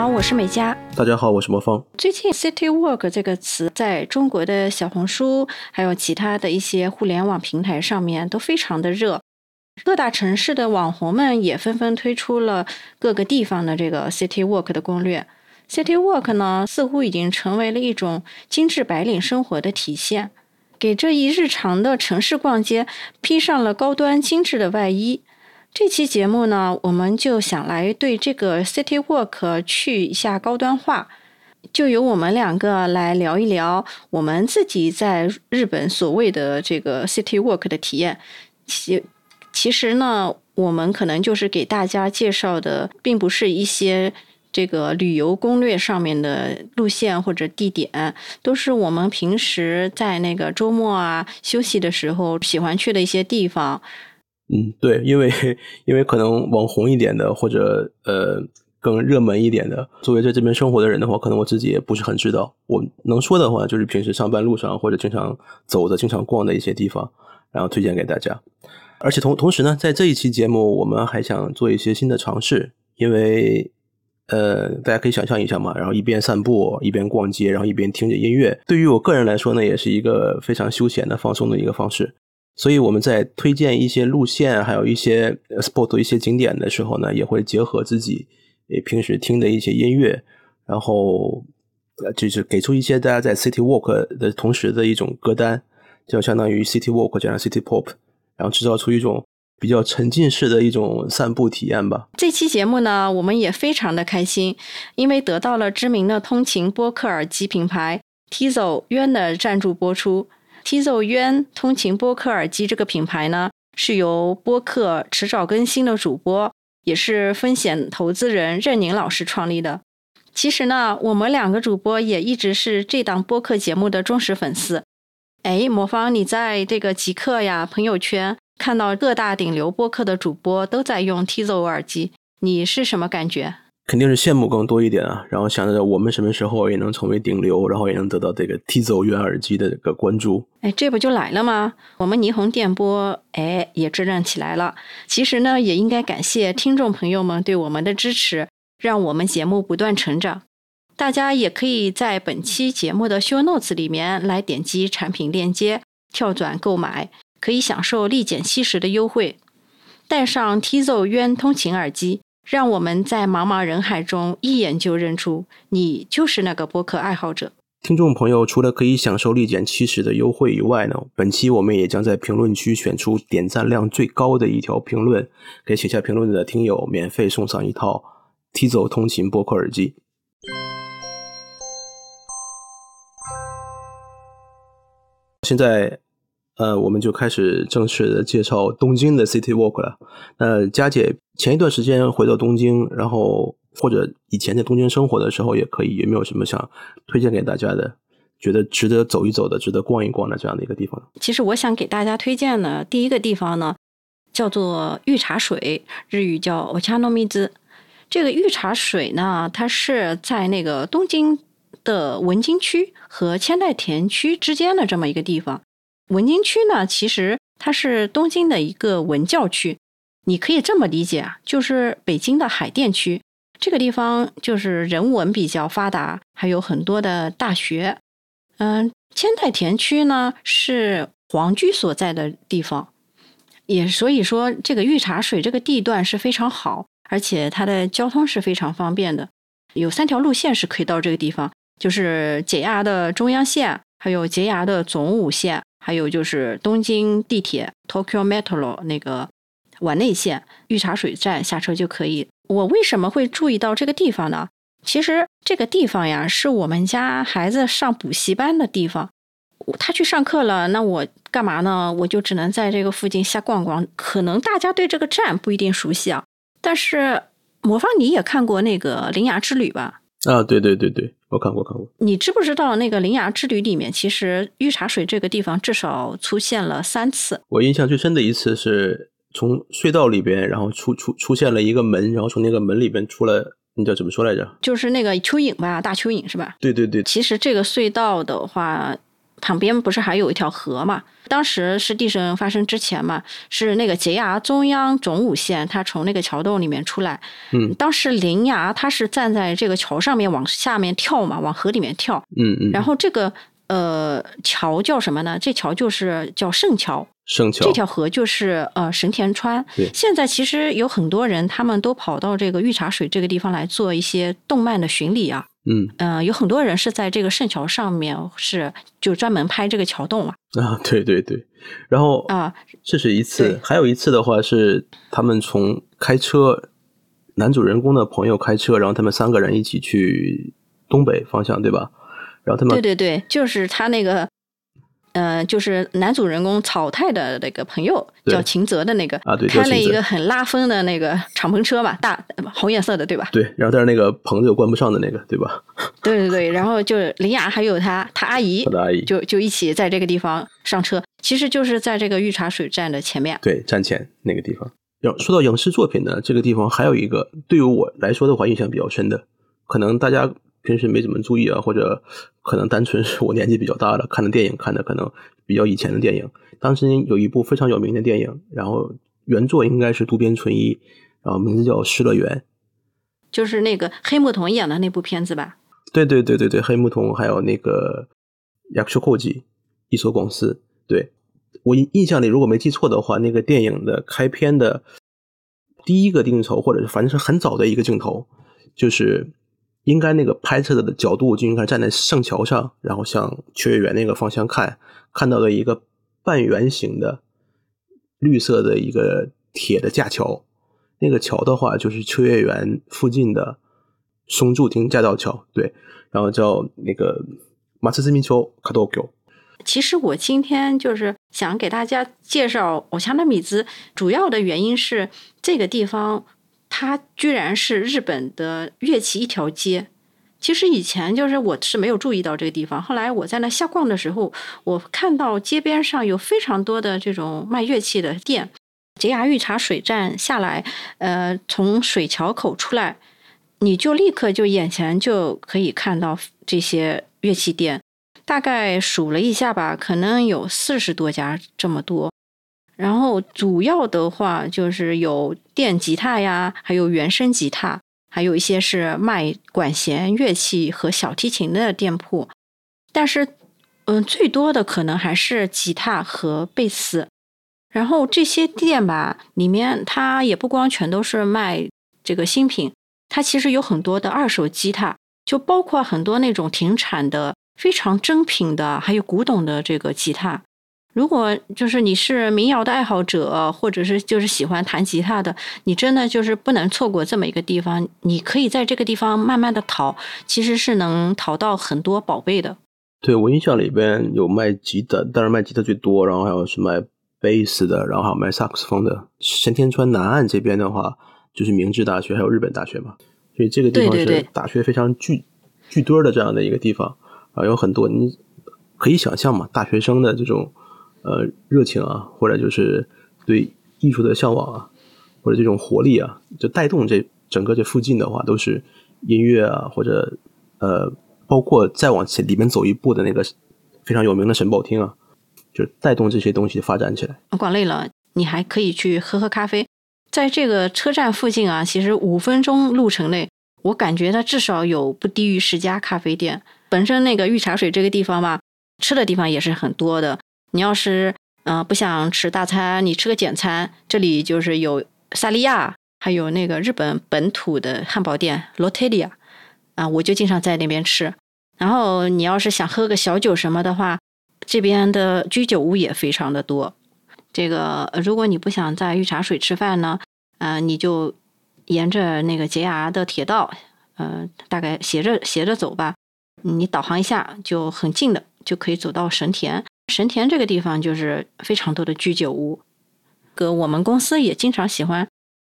家好，我是美嘉。大家好，我是魔方。最近 “city walk” 这个词在中国的小红书，还有其他的一些互联网平台上面都非常的热。各大城市的网红们也纷纷推出了各个地方的这个 “city walk” 的攻略。city walk 呢，似乎已经成为了一种精致白领生活的体现，给这一日常的城市逛街披上了高端精致的外衣。这期节目呢，我们就想来对这个 City Walk 去一下高端化，就由我们两个来聊一聊我们自己在日本所谓的这个 City Walk 的体验。其其实呢，我们可能就是给大家介绍的，并不是一些这个旅游攻略上面的路线或者地点，都是我们平时在那个周末啊休息的时候喜欢去的一些地方。嗯，对，因为因为可能网红一点的，或者呃更热门一点的，作为在这边生活的人的话，可能我自己也不是很知道。我能说的话，就是平时上班路上或者经常走的、经常逛的一些地方，然后推荐给大家。而且同同时呢，在这一期节目，我们还想做一些新的尝试，因为呃，大家可以想象一下嘛，然后一边散步，一边逛街，然后一边听着音乐，对于我个人来说呢，也是一个非常休闲的、放松的一个方式。所以我们在推荐一些路线，还有一些 sport 一些景点的时候呢，也会结合自己诶平时听的一些音乐，然后就是给出一些大家在 city walk 的同时的一种歌单，就相当于 city walk 加上 city pop，然后制造出一种比较沉浸式的一种散步体验吧。这期节目呢，我们也非常的开心，因为得到了知名的通勤播客耳机品牌 Tizo 渊的赞助播出。Tizo 渊通勤播客耳机这个品牌呢，是由播客迟早更新的主播，也是风险投资人任宁老师创立的。其实呢，我们两个主播也一直是这档播客节目的忠实粉丝。哎，魔方，你在这个极客呀朋友圈看到各大顶流播客的主播都在用 Tizo 耳机，你是什么感觉？肯定是羡慕更多一点啊，然后想着我们什么时候也能成为顶流，然后也能得到这个 Tizo 原耳机的这个关注。哎，这不就来了吗？我们霓虹电波哎也支棱起来了。其实呢，也应该感谢听众朋友们对我们的支持，让我们节目不断成长。大家也可以在本期节目的 Show Notes 里面来点击产品链接，跳转购买，可以享受立减七十的优惠，带上 Tizo 渊通勤耳机。让我们在茫茫人海中一眼就认出你就是那个播客爱好者。听众朋友，除了可以享受立减七十的优惠以外呢，本期我们也将在评论区选出点赞量最高的一条评论，给写下评论的听友免费送上一套 Tizo 通勤播客耳机。现在。呃，我们就开始正式的介绍东京的 City Walk 了。那佳姐前一段时间回到东京，然后或者以前在东京生活的时候也可以，有没有什么想推荐给大家的，觉得值得走一走的、值得逛一逛的这样的一个地方？其实我想给大家推荐的第一个地方呢，叫做御茶水，日语叫 o c h a n o m i z 这个御茶水呢，它是在那个东京的文京区和千代田区之间的这么一个地方。文京区呢，其实它是东京的一个文教区，你可以这么理解啊，就是北京的海淀区。这个地方就是人文比较发达，还有很多的大学。嗯，千代田区呢是皇居所在的地方，也所以说这个御茶水这个地段是非常好，而且它的交通是非常方便的，有三条路线是可以到这个地方，就是 JR 的中央线，还有 JR 的总武线。还有就是东京地铁 Tokyo Metro 那个丸内线御茶水站下车就可以。我为什么会注意到这个地方呢？其实这个地方呀，是我们家孩子上补习班的地方。他去上课了，那我干嘛呢？我就只能在这个附近瞎逛逛。可能大家对这个站不一定熟悉啊，但是魔方你也看过那个《铃芽之旅》吧？啊，对对对对。我看过，看过。你知不知道那个《铃芽之旅》里面，其实御茶水这个地方至少出现了三次。我印象最深的一次是从隧道里边，然后出出出现了一个门，然后从那个门里边出来，那叫怎么说来着？就是那个蚯蚓吧，大蚯蚓是吧？对对对。其实这个隧道的话，旁边不是还有一条河嘛？当时是地震发生之前嘛，是那个杰牙中央总武线，它从那个桥洞里面出来。嗯当时林牙他是站在这个桥上面往下面跳嘛，往河里面跳。嗯嗯，然后这个呃桥叫什么呢？这桥就是叫圣桥。圣桥这条河就是呃神田川对。现在其实有很多人，他们都跑到这个御茶水这个地方来做一些动漫的巡礼啊。嗯嗯、有很多人是在这个圣桥上面是就专门拍这个桥洞嘛。啊，对对对，然后啊，这是一次，还有一次的话是他们从开车，男主人公的朋友开车，然后他们三个人一起去东北方向，对吧？然后他们对对对，就是他那个。呃，就是男主人公草太的那个朋友叫秦泽的那个，啊对开了一个很拉风的那个敞篷车吧，大红颜色的，对吧？对，然后但是那个棚子又关不上的那个，对吧？对对对，然后就林雅还有他他阿姨他，的阿姨就就一起在这个地方上车，其实就是在这个御茶水站的前面。对站前那个地方。要说到影视作品呢，这个地方还有一个对于我来说的话印象比较深的，可能大家平时没怎么注意啊，或者可能单纯是我年纪比较大了，看的电影看的可能比较以前的电影。当时有一部非常有名的电影，然后原作应该是渡边淳一，然后名字叫《失乐园》。就是那个黑木瞳演的那部片子吧？对对对对对，黑木瞳还有那个亚克后吉一所公司，对我印印象里如果没记错的话，那个电影的开篇的第一个镜头，或者是反正是很早的一个镜头，就是应该那个拍摄的角度就应该站在圣桥上，然后向秋叶原那个方向看，看到了一个半圆形的绿色的一个铁的架桥，那个桥的话就是秋叶原附近的松柱町架道桥，对，然后叫那个马刺斯密丘卡多丘，其实我今天就是想给大家介绍偶像的米兹，主要的原因是这个地方它居然是日本的乐器一条街。其实以前就是我是没有注意到这个地方，后来我在那瞎逛的时候，我看到街边上有非常多的这种卖乐器的店。杰牙御茶水站下来，呃，从水桥口出来，你就立刻就眼前就可以看到这些乐器店。大概数了一下吧，可能有四十多家这么多。然后主要的话就是有电吉他呀，还有原声吉他，还有一些是卖管弦乐器和小提琴的店铺。但是，嗯，最多的可能还是吉他和贝斯。然后这些店吧，里面它也不光全都是卖这个新品，它其实有很多的二手吉他，就包括很多那种停产的。非常珍品的，还有古董的这个吉他。如果就是你是民谣的爱好者，或者是就是喜欢弹吉他的，你真的就是不能错过这么一个地方。你可以在这个地方慢慢的淘，其实是能淘到很多宝贝的。对我印象里边有卖吉他，当然卖吉他最多，然后还有是卖贝斯的，然后还有卖萨克斯风的。神田川南岸这边的话，就是明治大学还有日本大学嘛，所以这个地方是大学非常聚聚堆儿的这样的一个地方。啊，有很多你可以想象嘛，大学生的这种呃热情啊，或者就是对艺术的向往啊，或者这种活力啊，就带动这整个这附近的话，都是音乐啊，或者呃，包括再往前里面走一步的那个非常有名的神保町啊，就带动这些东西发展起来。逛累了，你还可以去喝喝咖啡。在这个车站附近啊，其实五分钟路程内，我感觉它至少有不低于十家咖啡店。本身那个御茶水这个地方吧，吃的地方也是很多的。你要是嗯、不想吃大餐，你吃个简餐，这里就是有萨莉亚，还有那个日本本土的汉堡店罗特利亚啊，我就经常在那边吃。然后你要是想喝个小酒什么的话，这边的居酒屋也非常的多。这个如果你不想在御茶水吃饭呢，呃，你就沿着那个洁牙的铁道，呃，大概斜着斜着走吧。你导航一下就很近的，就可以走到神田。神田这个地方就是非常多的居酒屋，个我们公司也经常喜欢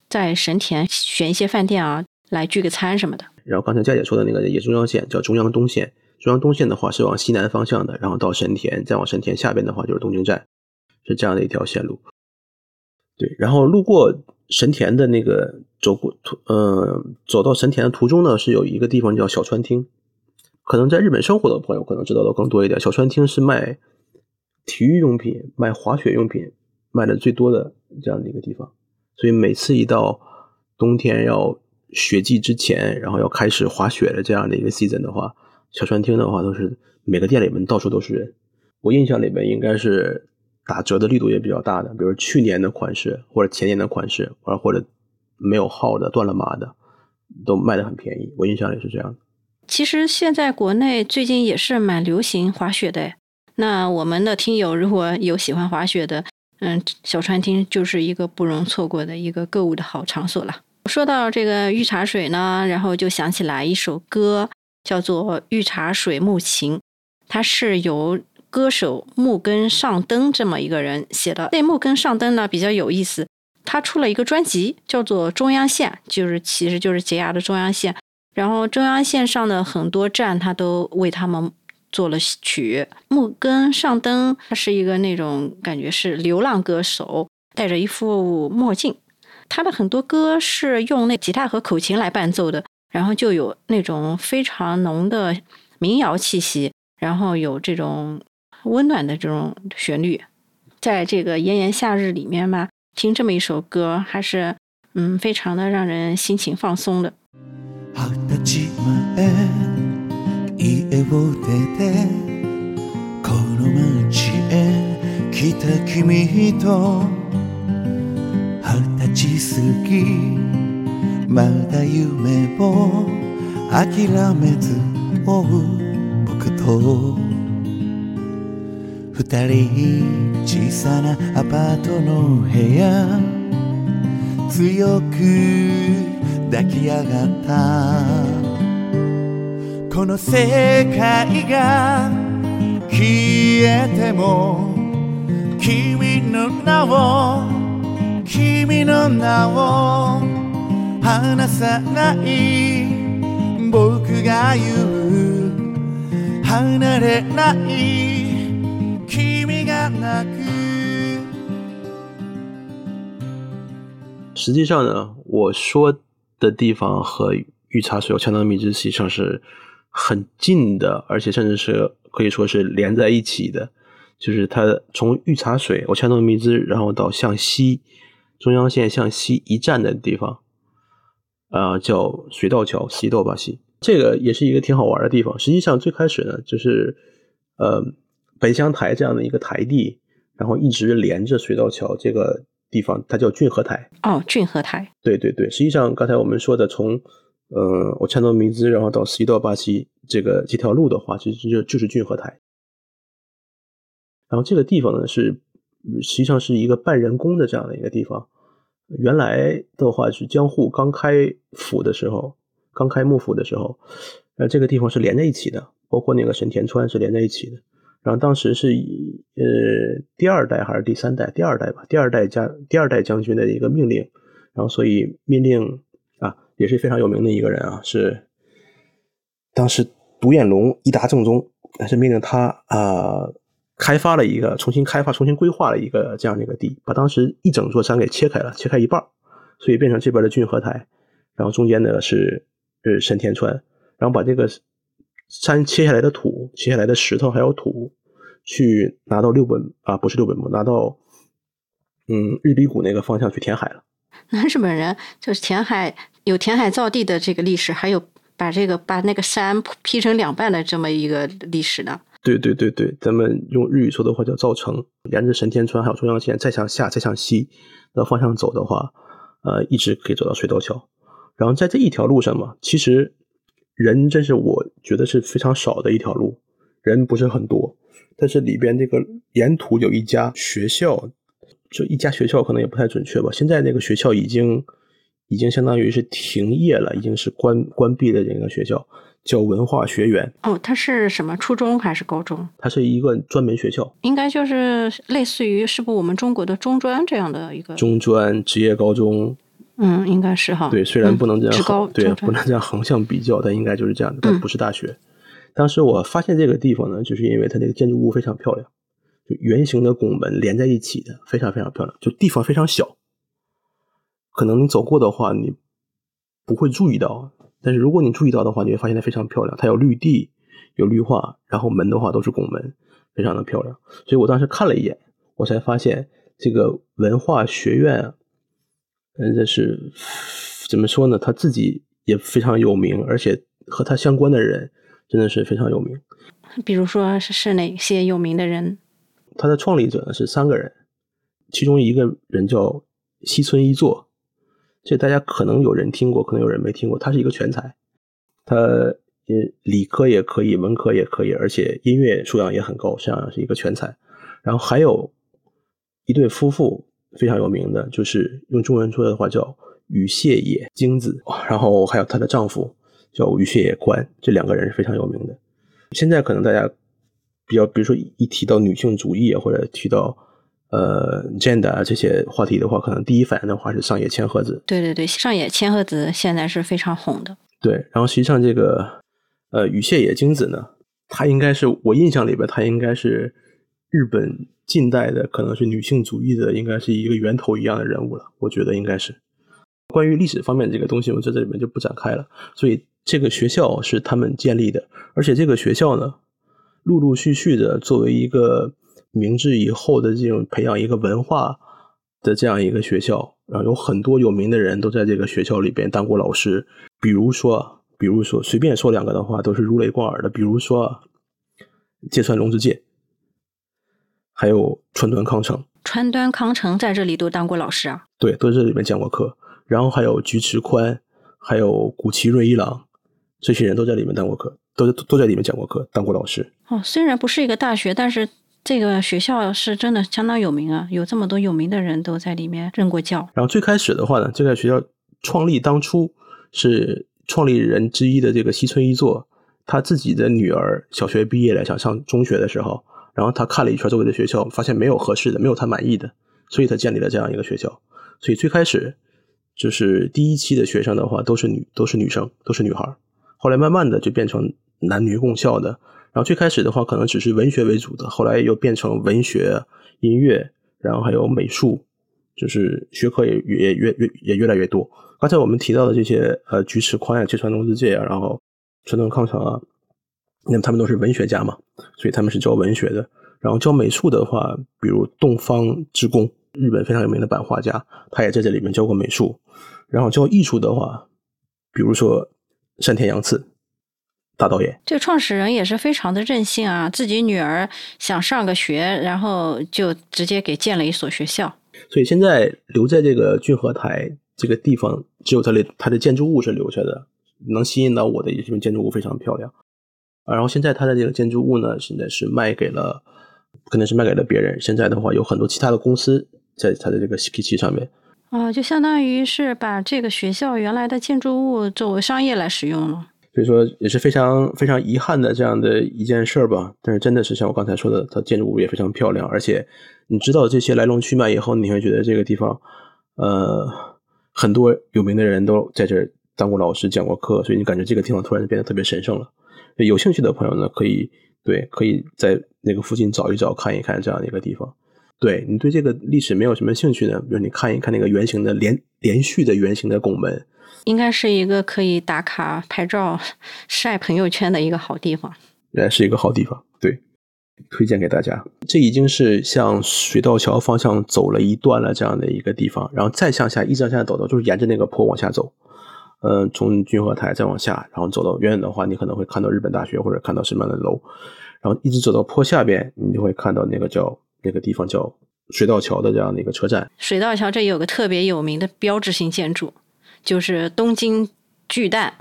在神田选一些饭店啊，来聚个餐什么的。然后刚才佳姐说的那个也中央线叫中央东线，中央东线的话是往西南方向的，然后到神田，再往神田下边的话就是东京站，是这样的一条线路。对，然后路过神田的那个走过途，呃，走到神田的途中呢，是有一个地方叫小川町。可能在日本生活的朋友可能知道的更多一点。小川町是卖体育用品、卖滑雪用品卖的最多的这样的一个地方，所以每次一到冬天要雪季之前，然后要开始滑雪的这样的一个 season 的话，小川厅的话都是每个店里面到处都是人。我印象里面应该是打折的力度也比较大的，比如去年的款式或者前年的款式，或者或者没有号的、断了码的，都卖的很便宜。我印象里是这样的。其实现在国内最近也是蛮流行滑雪的。那我们的听友如果有喜欢滑雪的，嗯，小川町就是一个不容错过的一个购物的好场所了。说到这个御茶水呢，然后就想起来一首歌，叫做《御茶水木琴》，它是由歌手木根上登这么一个人写的。那木根上登呢比较有意思，他出了一个专辑，叫做《中央线》，就是其实就是捷 r 的中央线。然后中央线上的很多站，他都为他们。做了曲，木根上登，他是一个那种感觉是流浪歌手，戴着一副墨镜。他的很多歌是用那吉他和口琴来伴奏的，然后就有那种非常浓的民谣气息，然后有这种温暖的这种旋律。在这个炎炎夏日里面嘛，听这么一首歌，还是嗯，非常的让人心情放松的。家を出てこの街へ来た君と二十歳過ぎまだ夢を諦めず追う僕と。二人小さなアパートの部屋強く抱き上がった。この世界が消えても君の名を君の名を離さない僕が言う離れない君が泣く实际上呢，我说的地方和御茶水有相当密实际上是 很近的，而且甚至是可以说是连在一起的，就是它从御茶水、我千诺密兹，然后到向西中央线向西一站的地方，啊，叫水道桥西道巴西，这个也是一个挺好玩的地方。实际上最开始呢，就是呃本乡台这样的一个台地，然后一直连着水道桥这个地方，它叫郡河台。哦，郡河台。对对对，实际上刚才我们说的从。呃，我看到名字，然后到西到巴西这个这条路的话，其实就就是郡河台。然后这个地方呢，是实际上是一个半人工的这样的一个地方。原来的话是江户刚开府的时候，刚开幕府的时候，呃，这个地方是连在一起的，包括那个神田川是连在一起的。然后当时是以呃第二代还是第三代？第二代吧，第二代将第二代将军的一个命令，然后所以命令。也是非常有名的一个人啊，是当时独眼龙伊达正宗，是命令他啊开发了一个重新开发、重新规划了一个这样的一个地，把当时一整座山给切开了，切开一半，所以变成这边的郡河台，然后中间呢是是神田川，然后把这个山切下来的土、切下来的石头还有土，去拿到六本啊，不是六本木，拿到嗯日比谷那个方向去填海了。那日本人就是填海。有填海造地的这个历史，还有把这个把那个山劈成两半的这么一个历史呢。对对对对，咱们用日语说的话叫造城，沿着神田川还有中央线再向下再向西的方向走的话，呃，一直可以走到水道桥。然后在这一条路上嘛，其实人真是我觉得是非常少的一条路，人不是很多，但是里边这个沿途有一家学校，就一家学校可能也不太准确吧。现在那个学校已经。已经相当于是停业了，已经是关关闭的这个学校，叫文化学园。哦，它是什么初中还是高中？它是一个专门学校，应该就是类似于是不我们中国的中专这样的一个中专职业高中。嗯，应该是哈。对，虽然不能这样，高对不能这样横向比较，但应该就是这样的。但不是大学。当时我发现这个地方呢，就是因为它那个建筑物非常漂亮，就圆形的拱门连在一起的，非常非常漂亮。就地方非常小。可能你走过的话，你不会注意到，但是如果你注意到的话，你会发现它非常漂亮。它有绿地，有绿化，然后门的话都是拱门，非常的漂亮。所以我当时看了一眼，我才发现这个文化学院，嗯，这是怎么说呢？他自己也非常有名，而且和他相关的人真的是非常有名。比如说是是哪些有名的人？他的创立者呢是三个人，其中一个人叫西村一作，这大家可能有人听过，可能有人没听过。他是一个全才，他也理科也可以，文科也可以，而且音乐素养也很高，实际上是一个全才。然后还有一对夫妇非常有名的，就是用中文说的话叫羽谢野京子，然后还有她的丈夫叫羽谢野宽，这两个人是非常有名的。现在可能大家比较，比如说一提到女性主义或者提到呃 gender 这些话题的话，可能第一反应的话是上野千鹤子。对对对，上野千鹤子现在是非常红的。对，然后实际上这个呃羽谢野晶子呢，她应该是我印象里边，她应该是日本近代的可能是女性主义的，应该是一个源头一样的人物了。我觉得应该是。关于历史方面这个东西，我在这里面就不展开了。所以这个学校是他们建立的，而且这个学校呢，陆陆续续的作为一个明治以后的这种培养一个文化的这样一个学校，然后有很多有名的人都在这个学校里边当过老师。比如说，比如说随便说两个的话，都是如雷贯耳的。比如说芥川龙之介，还有川端康成。川端康成在这里都当过老师啊？对，都在这里面讲过课。然后还有菊池宽，还有古奇瑞一郎，这些人都在里面当过课，都都在里面讲过课，当过老师。哦，虽然不是一个大学，但是这个学校是真的相当有名啊，有这么多有名的人都在里面任过教。然后最开始的话呢，这个学校创立当初是创立人之一的这个西村一作，他自己的女儿小学毕业了，想上中学的时候，然后他看了一圈周围的学校，发现没有合适的，没有他满意的，所以他建立了这样一个学校。所以最开始。就是第一期的学生的话，都是女，都是女生，都是女孩。后来慢慢的就变成男女共校的。然后最开始的话，可能只是文学为主的，后来又变成文学、音乐，然后还有美术，就是学科也也越越也越来越多。刚才我们提到的这些，呃，菊池宽啊、芥川龙之介啊，然后川端康成啊，那么他们都是文学家嘛，所以他们是教文学的。然后教美术的话，比如东方之宫。日本非常有名的版画家，他也在这里面教过美术。然后教艺术的话，比如说山田洋次大导演，这个创始人也是非常的任性啊，自己女儿想上个学，然后就直接给建了一所学校。所以现在留在这个骏河台这个地方，只有它的它的建筑物是留下的，能吸引到我的，因为建筑物非常漂亮。然后现在它的这个建筑物呢，现在是卖给了，可能是卖给了别人。现在的话，有很多其他的公司。在它的这个 ski 器上面，啊，就相当于是把这个学校原来的建筑物作为商业来使用了。所以说也是非常非常遗憾的这样的一件事儿吧。但是真的是像我刚才说的，它建筑物也非常漂亮，而且你知道这些来龙去脉以后，你会觉得这个地方，呃，很多有名的人都在这当过老师、讲过课，所以你感觉这个地方突然就变得特别神圣了。有兴趣的朋友呢，可以对可以在那个附近找一找、看一看这样的一个地方。对你对这个历史没有什么兴趣呢？比如你看一看那个圆形的连连续的圆形的拱门，应该是一个可以打卡拍照、晒朋友圈的一个好地方。原来是一个好地方，对，推荐给大家。这已经是向水道桥方向走了一段了这样的一个地方，然后再向下一直向下走的，就是沿着那个坡往下走。嗯，从君和台再往下，然后走到远远的话，你可能会看到日本大学或者看到什么样的楼，然后一直走到坡下边，你就会看到那个叫。那个地方叫水道桥的这样的一个车站。水道桥这有个特别有名的标志性建筑，就是东京巨蛋，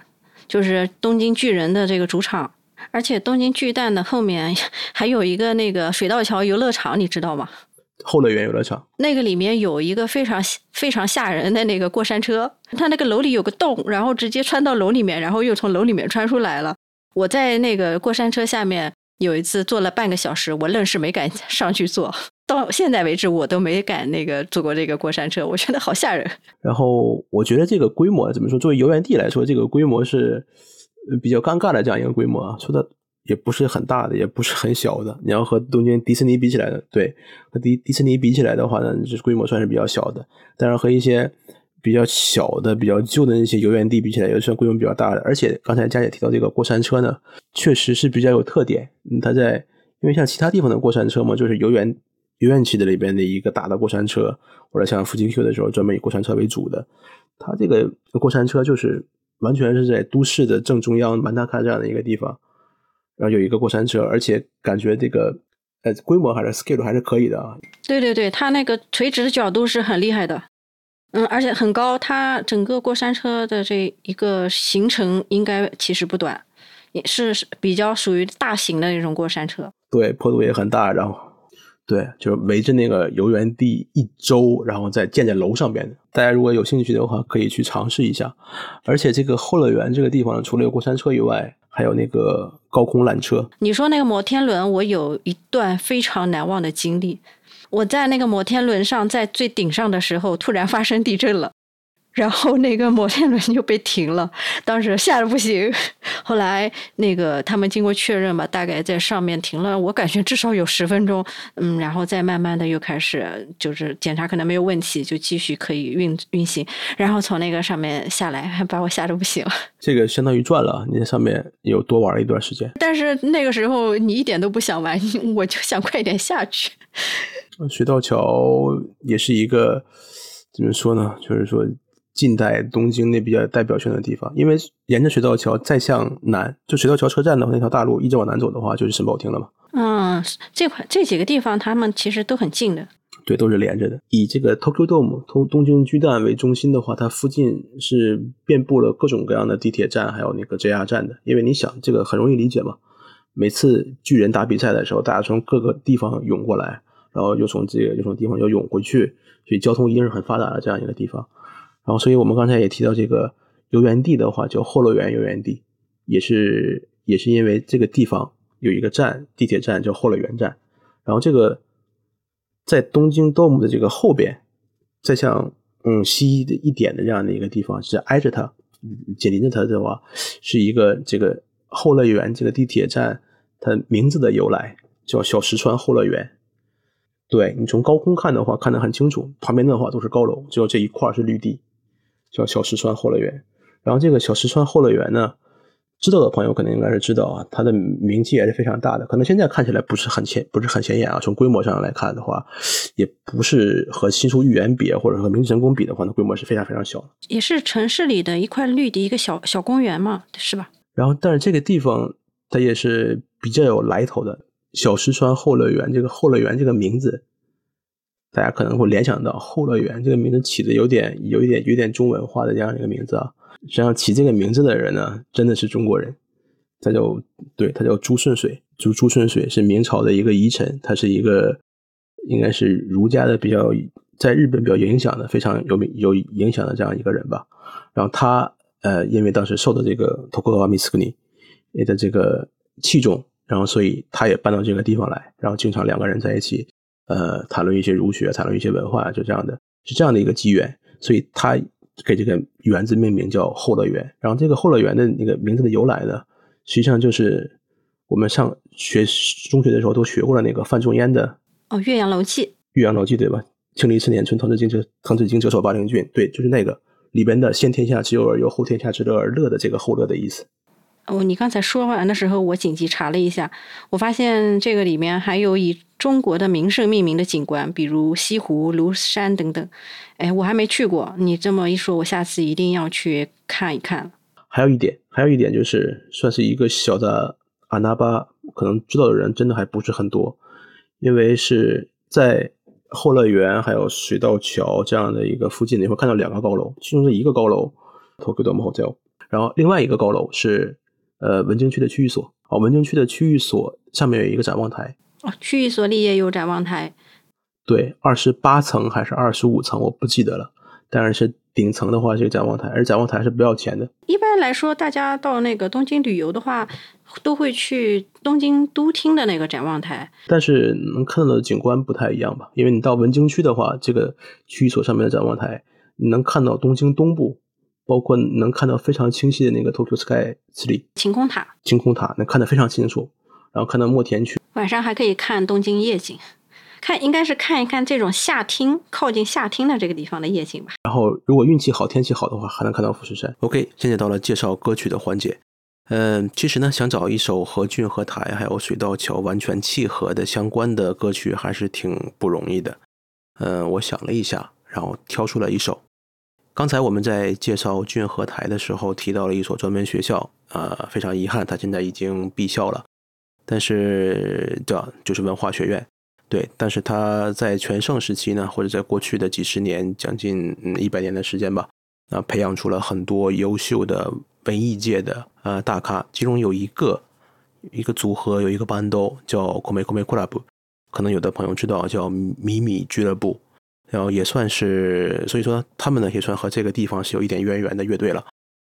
就是东京巨人的这个主场。而且东京巨蛋的后面 还有一个那个水道桥游乐场，你知道吗？后乐园游乐场。那个里面有一个非常非常吓人的那个过山车，它那个楼里有个洞，然后直接穿到楼里面，然后又从楼里面穿出来了。我在那个过山车下面。有一次坐了半个小时，我愣是没敢上去坐。到现在为止，我都没敢那个坐过这个过山车，我觉得好吓人。然后我觉得这个规模怎么说？作为游园地来说，这个规模是比较尴尬的这样一个规模啊。说的也不是很大的，也不是很小的。你要和东京迪士尼比起来的，对，和迪迪士尼比起来的话呢，就是规模算是比较小的。但是和一些比较小的、比较旧的那些游园地比起来，也算规模比较大的。而且刚才佳姐提到这个过山车呢，确实是比较有特点。嗯，它在因为像其他地方的过山车嘛，就是游园游园区的里边的一个大的过山车，或者像富士 Q 的时候专门以过山车为主的。它这个过山车就是完全是在都市的正中央满大卡这样的一个地方，然后有一个过山车，而且感觉这个呃规模还是 scale 还是可以的啊。对对对，它那个垂直的角度是很厉害的。嗯，而且很高，它整个过山车的这一个行程应该其实不短，也是比较属于大型的那种过山车。对，坡度也很大，然后对，就是围着那个游园地一周，然后再建在楼上边。大家如果有兴趣的话，可以去尝试一下。而且这个后乐园这个地方，除了有过山车以外，还有那个高空缆车。你说那个摩天轮，我有一段非常难忘的经历。我在那个摩天轮上，在最顶上的时候，突然发生地震了，然后那个摩天轮就被停了，当时吓得不行。后来那个他们经过确认吧，大概在上面停了，我感觉至少有十分钟，嗯，然后再慢慢的又开始就是检查，可能没有问题，就继续可以运运行，然后从那个上面下来，还把我吓得不行。这个相当于赚了，你在上面有多玩了一段时间。但是那个时候你一点都不想玩，我就想快点下去。水道桥也是一个怎么说呢？就是说近代东京那比较代表性的地方。因为沿着水道桥再向南，就水道桥车站的话那条大路一直往南走的话，就是神保町了嘛。嗯，这块这几个地方，他们其实都很近的。对，都是连着的。以这个 Tokyo Dome 东东京巨蛋为中心的话，它附近是遍布了各种各样的地铁站，还有那个 JR 站的。因为你想，这个很容易理解嘛。每次巨人打比赛的时候，大家从各个地方涌过来。然后又从这个又从地方又涌回去，所以交通一定是很发达的这样一个地方。然后，所以我们刚才也提到这个游园地的话，叫后乐园游园地，也是也是因为这个地方有一个站，地铁站叫后乐园站。然后这个在东京 dom 的这个后边，再向嗯西的一点的这样的一个地方，是挨着它，紧邻着它的话，是一个这个后乐园这个地铁站，它名字的由来叫小石川后乐园。对你从高空看的话，看得很清楚，旁边的话都是高楼，只有这一块是绿地，叫小石川后乐园。然后这个小石川后乐园呢，知道的朋友肯定应该是知道啊，它的名气也是非常大的。可能现在看起来不是很显，不是很显眼啊。从规模上来看的话，也不是和新宿御园比，或者和明治神宫比的话，那规模是非常非常小的。也是城市里的一块绿地，一个小小公园嘛，是吧？然后，但是这个地方它也是比较有来头的。小石川后乐园这个后乐园这个名字，大家可能会联想到后乐园这个名字起的有点有一点有点中文化的这样一个名字啊。实际上起这个名字的人呢，真的是中国人，他叫对，他叫朱顺水。朱朱顺水是明朝的一个遗臣，他是一个应该是儒家的比较在日本比较影响的非常有名有影响的这样一个人吧。然后他呃，因为当时受到这个托克瓦米斯克尼的这个器重。然后，所以他也搬到这个地方来，然后经常两个人在一起，呃，谈论一些儒学，谈论一些文化，就这样的，是这样的一个机缘。所以他给这个园子命名叫后乐园。然后这个后乐园的那个名字的由来呢，实际上就是我们上学中学的时候都学过了那个范仲淹的哦，《岳阳楼记》。岳阳楼记对吧？庆历四年春，滕子京折滕子京折守巴陵郡，对，就是那个里边的“先天下之忧而忧，后天下之乐而乐”的这个后乐的意思。哦，你刚才说完的时候，我紧急查了一下，我发现这个里面还有以中国的名胜命名的景观，比如西湖、庐山等等。哎，我还没去过，你这么一说，我下次一定要去看一看。还有一点，还有一点就是，算是一个小的阿那巴，可能知道的人真的还不是很多，因为是在后乐园还有水道桥这样的一个附近，你会看到两个高楼，其中的一个高楼 Tokyo Dome Hotel，然后另外一个高楼是。呃，文京区的区域所啊，文京区的区域所下面有一个展望台哦，区域所里也有展望台。对，二十八层还是二十五层，我不记得了。但是顶层的话是个展望台，而展望台是不要钱的。一般来说，大家到那个东京旅游的话，都会去东京都厅的那个展望台。但是能看到的景观不太一样吧？因为你到文京区的话，这个区域所上面的展望台，你能看到东京东部。包括能看到非常清晰的那个 Tokyo Sky 磁力晴空塔，晴空塔能看得非常清楚，然后看到墨田区，晚上还可以看东京夜景，看应该是看一看这种夏厅靠近夏厅的这个地方的夜景吧。然后如果运气好、天气好的话，还能看到富士山。OK，现在到了介绍歌曲的环节。嗯，其实呢，想找一首和骏河台还有水道桥完全契合的相关的歌曲，还是挺不容易的。嗯，我想了一下，然后挑出了一首。刚才我们在介绍俊和台的时候提到了一所专门学校，呃，非常遗憾，它现在已经闭校了。但是，对，就是文化学院，对。但是它在全盛时期呢，或者在过去的几十年，将近一百年的时间吧，啊，培养出了很多优秀的。文艺界的呃大咖，其中有一个一个组合，有一个班都叫 Kome Kome Club，可能有的朋友知道叫米米俱乐部，然后也算是，所以说他们呢也算和这个地方是有一点渊源的乐队了。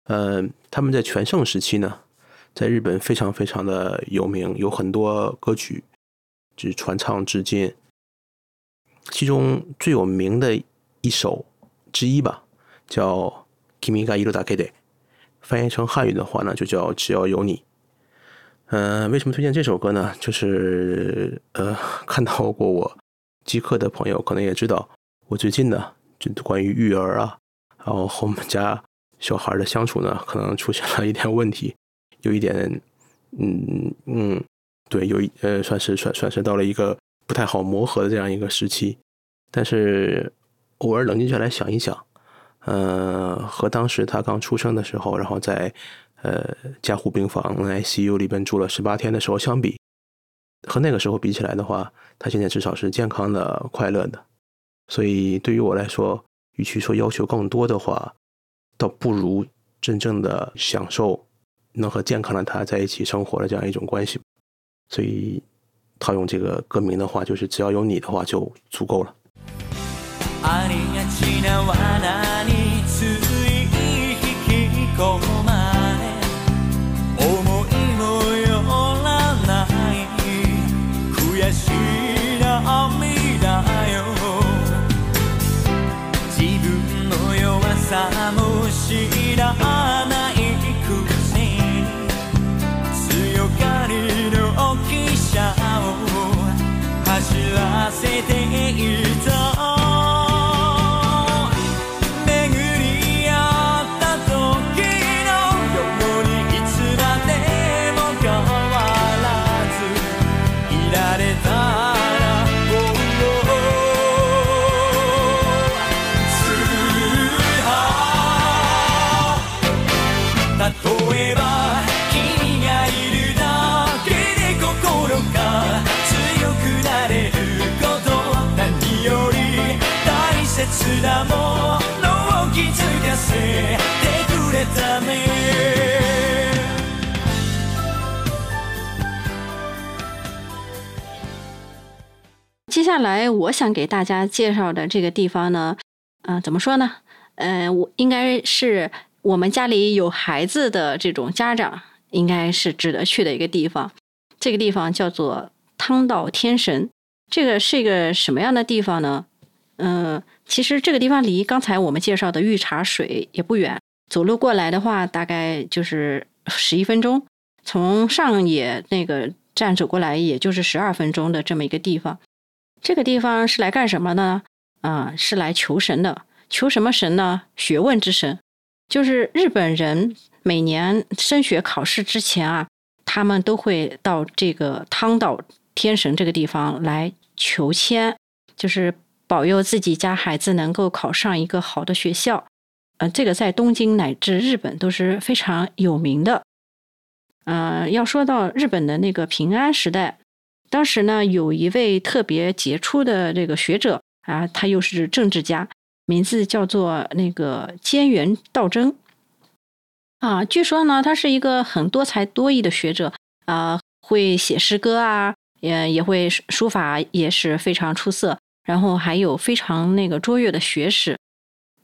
呃，他们在全盛时期呢，在日本非常非常的有名，有很多歌曲只传唱至今。其中最有名的一首之一吧，叫 Kimi ga iru dake de。翻译成汉语的话呢，就叫“只要有你”。嗯，为什么推荐这首歌呢？就是呃，看到过我机课的朋友可能也知道，我最近呢，就关于育儿啊，然后和我们家小孩的相处呢，可能出现了一点问题，有一点，嗯嗯，对，有一呃，算是算算是到了一个不太好磨合的这样一个时期。但是偶尔冷静下来想一想。呃，和当时他刚出生的时候，然后在呃加护病房 ICU 里边住了十八天的时候相比，和那个时候比起来的话，他现在至少是健康的、快乐的。所以对于我来说，与其说要求更多的话，倒不如真正的享受能和健康的他在一起生活的这样一种关系。所以套用这个歌名的话，就是只要有你的话就足够了。ありがちな罠につい引き込ま さも知らない接下来我想给大家介绍的这个地方呢，嗯，怎么说呢？呃，我应该是我们家里有孩子的这种家长，应该是值得去的一个地方。这个地方叫做汤岛天神。这个是一个什么样的地方呢？嗯，其实这个地方离刚才我们介绍的御茶水也不远，走路过来的话，大概就是十一分钟。从上野那个站走过来，也就是十二分钟的这么一个地方。这个地方是来干什么呢？啊，是来求神的。求什么神呢？学问之神。就是日本人每年升学考试之前啊，他们都会到这个汤岛天神这个地方来求签，就是保佑自己家孩子能够考上一个好的学校。呃，这个在东京乃至日本都是非常有名的。嗯，要说到日本的那个平安时代。当时呢，有一位特别杰出的这个学者啊，他又是政治家，名字叫做那个菅原道真啊。据说呢，他是一个很多才多艺的学者啊，会写诗歌啊，也也会书法也是非常出色，然后还有非常那个卓越的学识。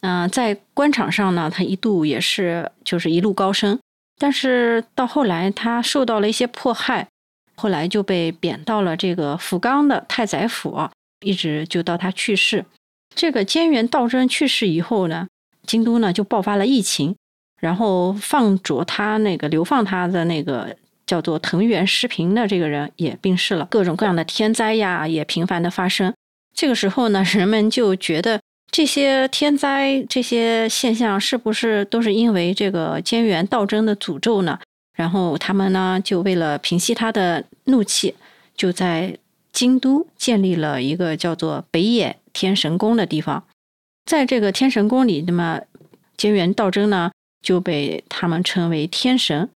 嗯，在官场上呢，他一度也是就是一路高升，但是到后来他受到了一些迫害。后来就被贬到了这个福冈的太宰府，一直就到他去世。这个菅原道真去世以后呢，京都呢就爆发了疫情，然后放逐他那个流放他的那个叫做藤原诗平的这个人也病逝了，各种各样的天灾呀也频繁的发生。这个时候呢，人们就觉得这些天灾这些现象是不是都是因为这个菅原道真的诅咒呢？然后他们呢就为了平息他的怒气，就在京都建立了一个叫做北野天神宫的地方。在这个天神宫里，那么菅原道真呢就被他们称为天神。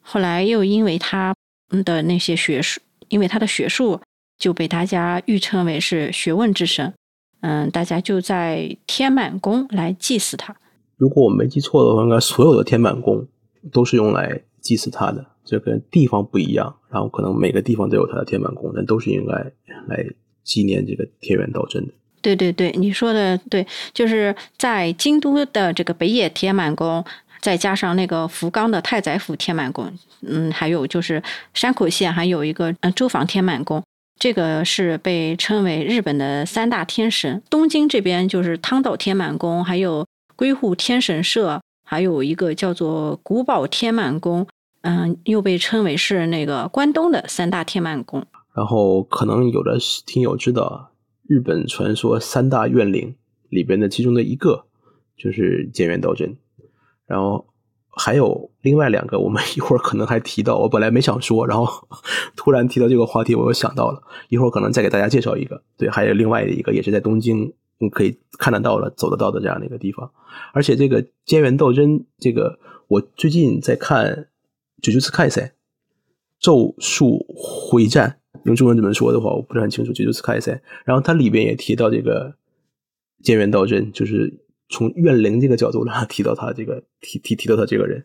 后来又因为他的那些学术，因为他的学术就被大家誉称为是学问之神。嗯，大家就在天满宫来祭祀他。如果我没记错的话，应该所有的天满宫都是用来祭祀他的。这跟地方不一样，然后可能每个地方都有他的天满宫，但都是应该来纪念这个天元道真的。对对对，你说的对，就是在京都的这个北野天满宫。再加上那个福冈的太宰府天满宫，嗯，还有就是山口县还有一个嗯周防天满宫，这个是被称为日本的三大天神。东京这边就是汤岛天满宫，还有龟户天神社，还有一个叫做古堡天满宫，嗯，又被称为是那个关东的三大天满宫。然后可能有的听友知道，日本传说三大怨灵里边的其中的一个就是菅原道真。然后还有另外两个，我们一会儿可能还提到。我本来没想说，然后 突然提到这个话题，我又想到了。一会儿可能再给大家介绍一个。对，还有另外的一个，也是在东京，可以看得到了、走得到的这样的一个地方。而且这个菅原道真，这个我最近在看《九九次开赛》，咒术回战，用中文怎么说的话，我不是很清楚。九九次开赛，然后它里边也提到这个菅原道真，就是。从怨灵这个角度来 提到他这个提提提到他这个人，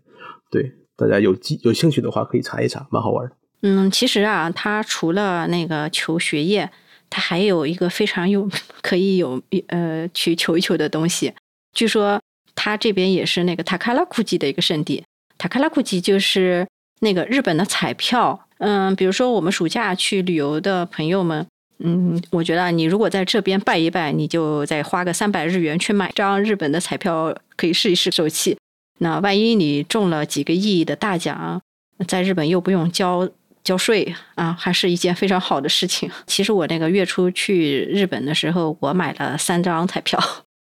对大家有机有兴趣的话可以查一查，蛮好玩的。嗯，其实啊，他除了那个求学业，他还有一个非常有 可以有呃去求一求的东西。据说他这边也是那个塔卡拉库吉的一个圣地。塔卡拉库吉就是那个日本的彩票。嗯，比如说我们暑假去旅游的朋友们。嗯，我觉得你如果在这边拜一拜，你就再花个三百日元去买张日本的彩票，可以试一试手气。那万一你中了几个亿的大奖，在日本又不用交交税啊，还是一件非常好的事情。其实我那个月初去日本的时候，我买了三张彩票，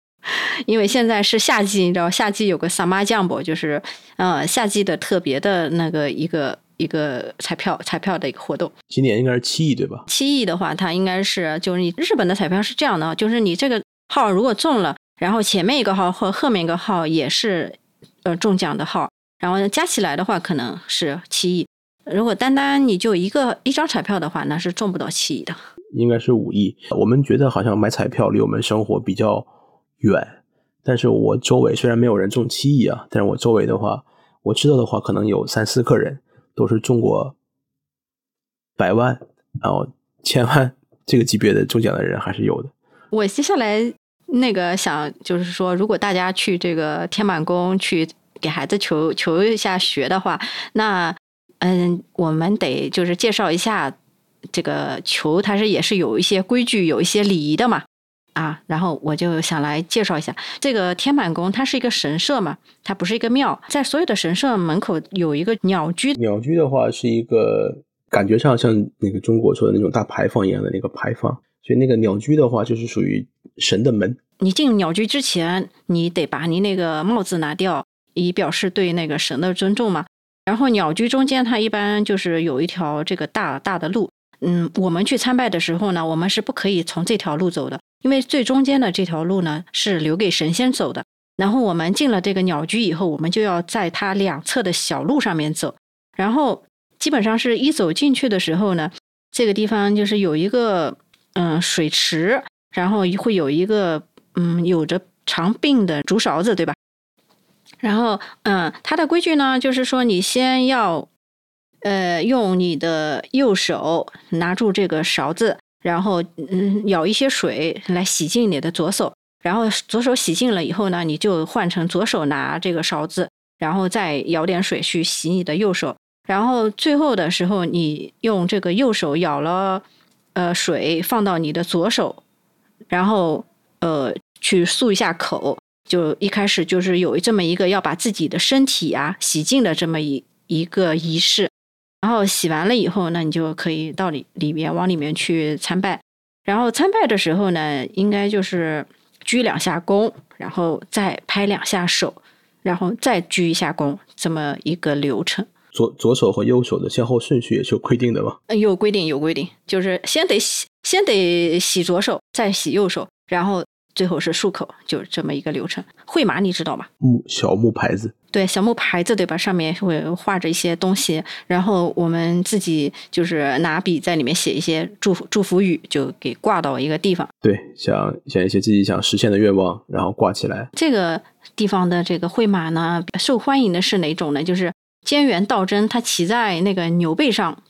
因为现在是夏季，你知道夏季有个 summer jumbo，就是呃夏季的特别的那个一个。一个彩票彩票的一个活动，今年应该是七亿对吧？七亿的话，它应该是就是你日本的彩票是这样的，就是你这个号如果中了，然后前面一个号和后面一个号也是呃中奖的号，然后加起来的话可能是七亿。如果单单你就一个一张彩票的话，那是中不到七亿的。应该是五亿。我们觉得好像买彩票离我们生活比较远，但是我周围虽然没有人中七亿啊，但是我周围的话，我知道的话可能有三四个人。都是中过百万，然后千万这个级别的中奖的人还是有的。我接下来那个想就是说，如果大家去这个天满宫去给孩子求求一下学的话，那嗯，我们得就是介绍一下这个求，它是也是有一些规矩、有一些礼仪的嘛。啊，然后我就想来介绍一下这个天满宫，它是一个神社嘛，它不是一个庙。在所有的神社门口有一个鸟居，鸟居的话是一个感觉上像那个中国说的那种大牌坊一样的那个牌坊，所以那个鸟居的话就是属于神的门。你进鸟居之前，你得把你那个帽子拿掉，以表示对那个神的尊重嘛。然后鸟居中间它一般就是有一条这个大大的路，嗯，我们去参拜的时候呢，我们是不可以从这条路走的。因为最中间的这条路呢是留给神仙走的，然后我们进了这个鸟居以后，我们就要在它两侧的小路上面走，然后基本上是一走进去的时候呢，这个地方就是有一个嗯水池，然后会有一个嗯有着长柄的竹勺子，对吧？然后嗯，它的规矩呢就是说，你先要呃用你的右手拿住这个勺子。然后，嗯，舀一些水来洗净你的左手，然后左手洗净了以后呢，你就换成左手拿这个勺子，然后再舀点水去洗你的右手，然后最后的时候，你用这个右手舀了，呃，水放到你的左手，然后呃去漱一下口，就一开始就是有这么一个要把自己的身体啊洗净的这么一一个仪式。然后洗完了以后，那你就可以到里里面往里面去参拜。然后参拜的时候呢，应该就是鞠两下躬，然后再拍两下手，然后再鞠一下躬，这么一个流程。左左手和右手的先后顺序也是有规定的吗？嗯，有规定，有规定，就是先得洗，先得洗左手，再洗右手，然后最后是漱口，就这么一个流程。绘马你知道吗？木小木牌子，对，小木牌子对吧？上面会画着一些东西，然后我们自己就是拿笔在里面写一些祝福祝福语，就给挂到一个地方。对，想想一些自己想实现的愿望，然后挂起来。这个地方的这个绘马呢，受欢迎的是哪种呢？就是菅原道真他骑在那个牛背上，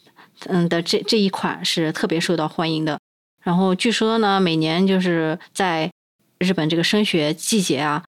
嗯的这这一款是特别受到欢迎的。然后据说呢，每年就是在日本这个升学季节啊，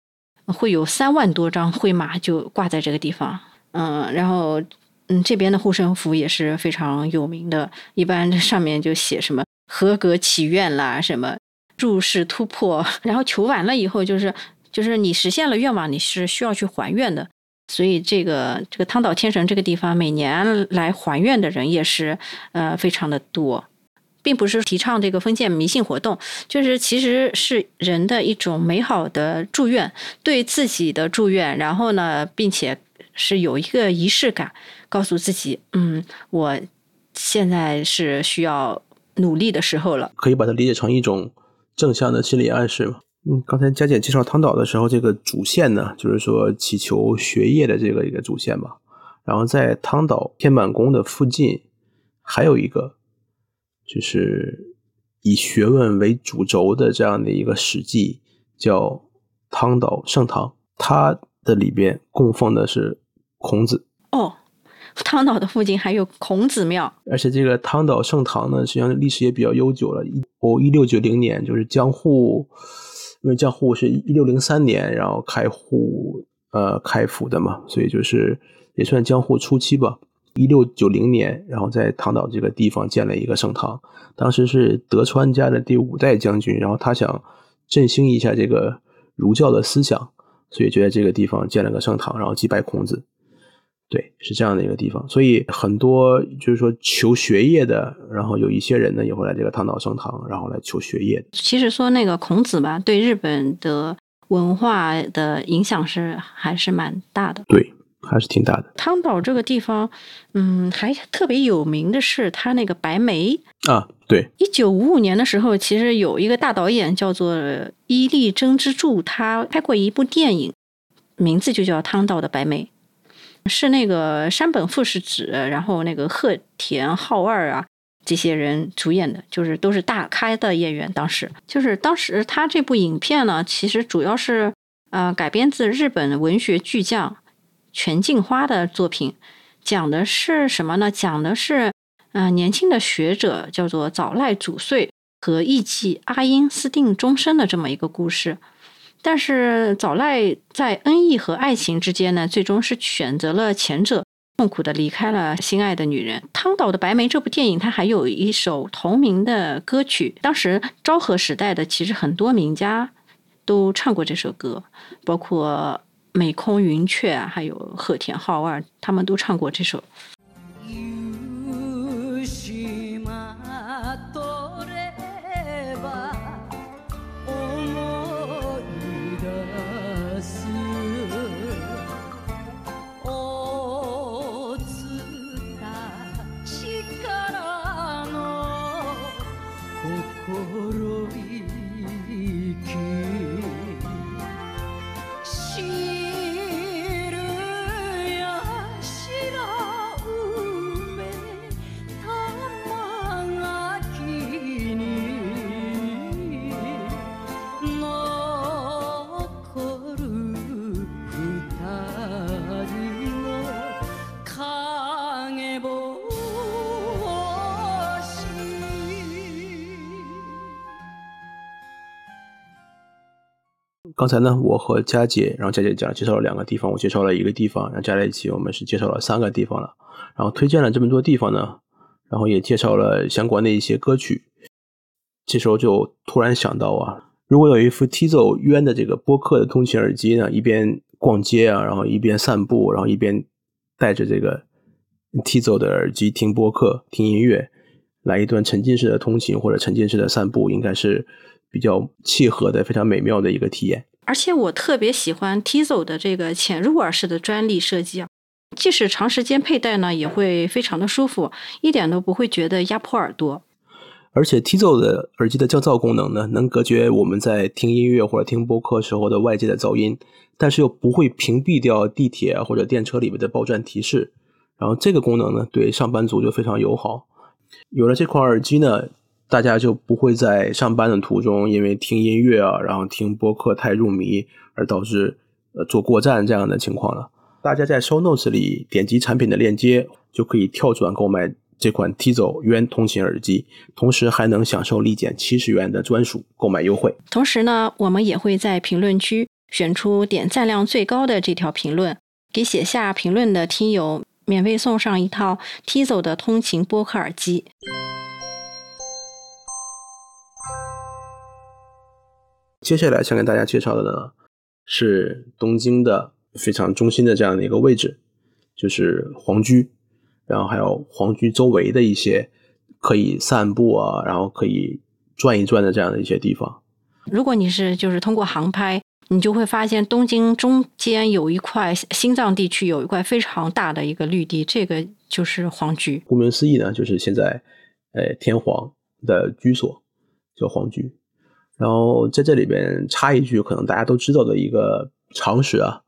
会有三万多张会马就挂在这个地方。嗯，然后嗯这边的护身符也是非常有名的，一般上面就写什么合格祈愿啦，什么入世突破，然后求完了以后就是就是你实现了愿望，你是需要去还愿的。所以这个这个汤岛天神这个地方，每年来还愿的人也是呃非常的多，并不是提倡这个封建迷信活动，就是其实是人的一种美好的祝愿，对自己的祝愿，然后呢，并且是有一个仪式感，告诉自己，嗯，我现在是需要努力的时候了。可以把它理解成一种正向的心理暗示嘛？嗯，刚才佳姐介绍汤岛的时候，这个主线呢，就是说祈求学业的这个一个主线吧。然后在汤岛天满宫的附近，还有一个就是以学问为主轴的这样的一个史记，叫汤岛盛唐。它的里边供奉的是孔子。哦，汤岛的附近还有孔子庙，而且这个汤岛盛唐呢，实际上历史也比较悠久了。一哦，一六九零年，就是江户。因为江户是一六零三年，然后开户呃开府的嘛，所以就是也算江户初期吧。一六九零年，然后在唐岛这个地方建了一个圣堂。当时是德川家的第五代将军，然后他想振兴一下这个儒教的思想，所以就在这个地方建了个圣堂，然后祭拜孔子。对，是这样的一个地方，所以很多就是说求学业的，然后有一些人呢也会来这个唐岛圣堂，然后来求学业。其实说那个孔子吧，对日本的文化的影响是还是蛮大的。对，还是挺大的。汤岛这个地方，嗯，还特别有名的是它那个白梅啊。对，一九五五年的时候，其实有一个大导演叫做伊利真之助，他拍过一部电影，名字就叫《汤岛的白梅》。是那个山本富士子，然后那个鹤田浩二啊，这些人主演的，就是都是大咖的演员。当时就是当时他这部影片呢，其实主要是呃改编自日本文学巨匠全镜花的作品，讲的是什么呢？讲的是嗯年轻的学者叫做早濑祖穗和艺妓阿英私定终身的这么一个故事。但是早濑在恩义和爱情之间呢，最终是选择了前者，痛苦的离开了心爱的女人。汤岛的白梅这部电影，它还有一首同名的歌曲。当时昭和时代的其实很多名家都唱过这首歌，包括美空云雀，还有和田浩二，他们都唱过这首。刚才呢，我和佳姐，然后佳姐讲介绍了两个地方，我介绍了一个地方，然后加在一起，我们是介绍了三个地方了。然后推荐了这么多地方呢，然后也介绍了相关的一些歌曲。这时候就突然想到啊，如果有一副 Tizo 渊的这个播客的通勤耳机呢，一边逛街啊，然后一边散步，然后一边带着这个 Tizo 的耳机听播客、听音乐，来一段沉浸式的通勤或者沉浸式的散步，应该是比较契合的、非常美妙的一个体验。而且我特别喜欢 Tizo 的这个潜入耳式的专利设计啊，即使长时间佩戴呢，也会非常的舒服，一点都不会觉得压迫耳朵。而且 Tizo 的耳机的降噪功能呢，能隔绝我们在听音乐或者听播客时候的外界的噪音，但是又不会屏蔽掉地铁或者电车里面的报站提示。然后这个功能呢，对上班族就非常友好。有了这款耳机呢。大家就不会在上班的途中，因为听音乐啊，然后听播客太入迷，而导致呃坐过站这样的情况了。大家在 Show Notes 里点击产品的链接，就可以跳转购买这款 Tizo 渊通勤耳机，同时还能享受立减七十元的专属购买优惠。同时呢，我们也会在评论区选出点赞量最高的这条评论，给写下评论的听友免费送上一套 Tizo 的通勤播客耳机。接下来想跟大家介绍的呢，是东京的非常中心的这样的一个位置，就是皇居，然后还有皇居周围的一些可以散步啊，然后可以转一转的这样的一些地方。如果你是就是通过航拍，你就会发现东京中间有一块心脏地区有一块非常大的一个绿地，这个就是皇居。顾名思义呢，就是现在呃天皇的居所叫皇居。然后在这里边插一句，可能大家都知道的一个常识啊，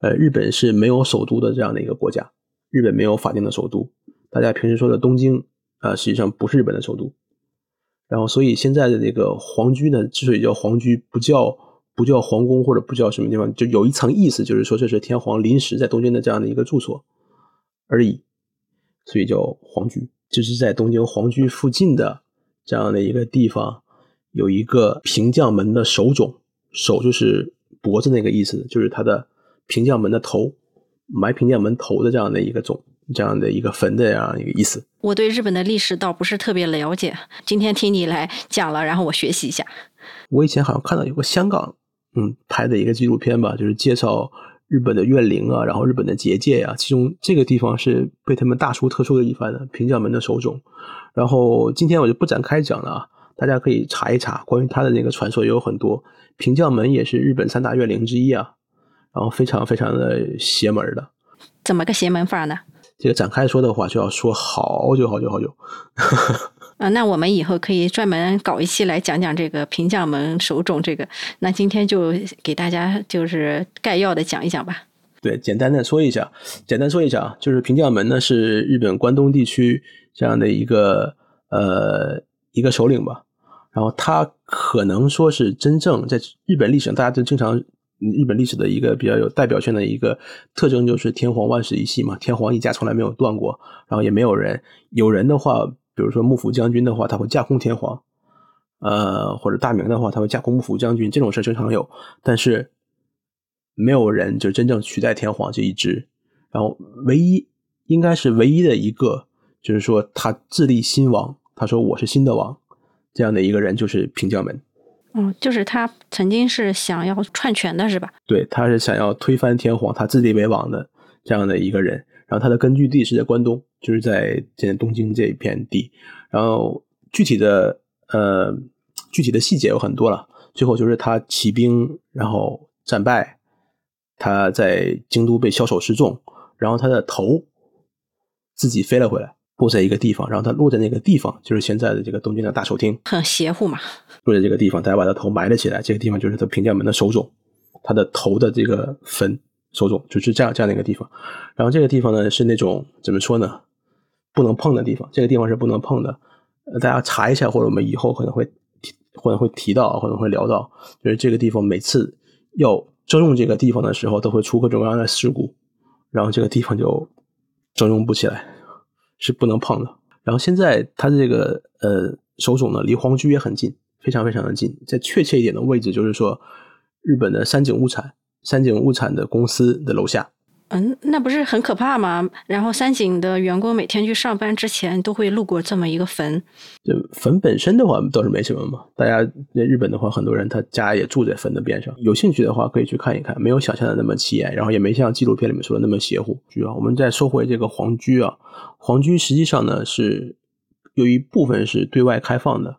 呃，日本是没有首都的这样的一个国家，日本没有法定的首都。大家平时说的东京啊，实际上不是日本的首都。然后，所以现在的这个皇居呢，之所以叫皇居，不叫不叫皇宫或者不叫什么地方，就有一层意思，就是说这是天皇临时在东京的这样的一个住所而已，所以叫皇居。就是在东京皇居附近的这样的一个地方。有一个平将门的手冢，手就是脖子那个意思，就是他的平将门的头，埋平将门头的这样的一个冢，这样的一个坟的这样一个意思。我对日本的历史倒不是特别了解，今天听你来讲了，然后我学习一下。我以前好像看到有个香港，嗯，拍的一个纪录片吧，就是介绍日本的怨灵啊，然后日本的结界呀，其中这个地方是被他们大书特书的一番的平将门的手冢。然后今天我就不展开讲了啊。大家可以查一查关于他的那个传说，也有很多。平将门也是日本三大怨灵之一啊，然后非常非常的邪门的。怎么个邪门法呢？这个展开说的话，就要说好久好久好久。啊，那我们以后可以专门搞一期来讲讲这个平将门手冢这个。那今天就给大家就是概要的讲一讲吧。对，简单的说一下，简单说一下啊，就是平将门呢是日本关东地区这样的一个呃一个首领吧。然后他可能说是真正在日本历史上，大家都经常日本历史的一个比较有代表性的一个特征，就是天皇万世一系嘛，天皇一家从来没有断过，然后也没有人，有人的话，比如说幕府将军的话，他会架空天皇，呃，或者大明的话，他会架空幕府将军，这种事经常有，但是没有人就真正取代天皇这一支，然后唯一应该是唯一的一个，就是说他自立新王，他说我是新的王。这样的一个人就是平将门，嗯，就是他曾经是想要篡权的，是吧？对，他是想要推翻天皇，他自立为王的这样的一个人。然后他的根据地是在关东，就是在现在东京这一片地。然后具体的呃具体的细节有很多了。最后就是他起兵，然后战败，他在京都被枭首示众，然后他的头自己飞了回来。落在一个地方，然后它落在那个地方，就是现在的这个东京的大手厅，很邪乎嘛。落在这个地方，大家把他头埋了起来，这个地方就是他平将门的手冢，他的头的这个坟手冢就是这样这样的一个地方。然后这个地方呢是那种怎么说呢，不能碰的地方，这个地方是不能碰的。呃，大家查一下，或者我们以后可能会提，或者会提到，可能会聊到，就是这个地方每次要征用这个地方的时候，都会出各种各样的事故，然后这个地方就征用不起来。是不能碰的。然后现在他的这个呃手冢呢，离皇居也很近，非常非常的近。再确切一点的位置，就是说日本的山井物产、山井物产的公司的楼下。嗯，那不是很可怕吗？然后三井的员工每天去上班之前都会路过这么一个坟。这坟本身的话倒是没什么嘛。大家在日本的话，很多人他家也住在坟的边上。有兴趣的话可以去看一看，没有想象的那么起眼，然后也没像纪录片里面说的那么邪乎。主要，我们再说回这个皇居啊，皇居实际上呢是有一部分是对外开放的，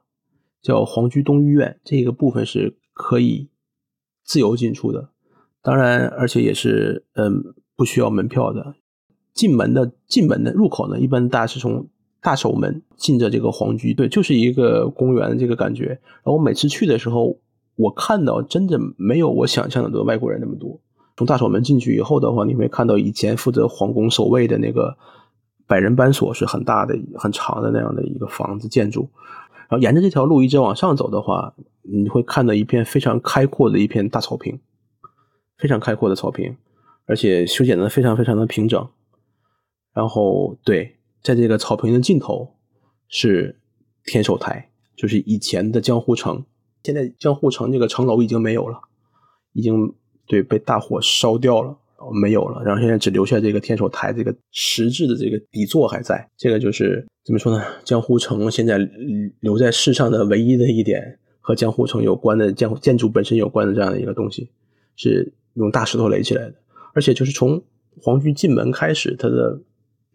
叫皇居东御苑，这个部分是可以自由进出的。当然，而且也是嗯。不需要门票的，进门的进门的入口呢，一般大家是从大守门进着这个皇居，对，就是一个公园的这个感觉。然后我每次去的时候，我看到真的没有我想象的多外国人那么多。从大守门进去以后的话，你会看到以前负责皇宫守卫的那个百人班所是很大的、很长的那样的一个房子建筑。然后沿着这条路一直往上走的话，你会看到一片非常开阔的一片大草坪，非常开阔的草坪。而且修剪的非常非常的平整，然后对，在这个草坪的尽头是天守台，就是以前的江户城。现在江户城这个城楼已经没有了，已经对被大火烧掉了，没有了。然后现在只留下这个天守台这个石质的这个底座还在。这个就是怎么说呢？江户城现在留在世上的唯一的一点和江户城有关的建建筑本身有关的这样的一个东西，是用大石头垒起来的。而且就是从皇居进门开始，它的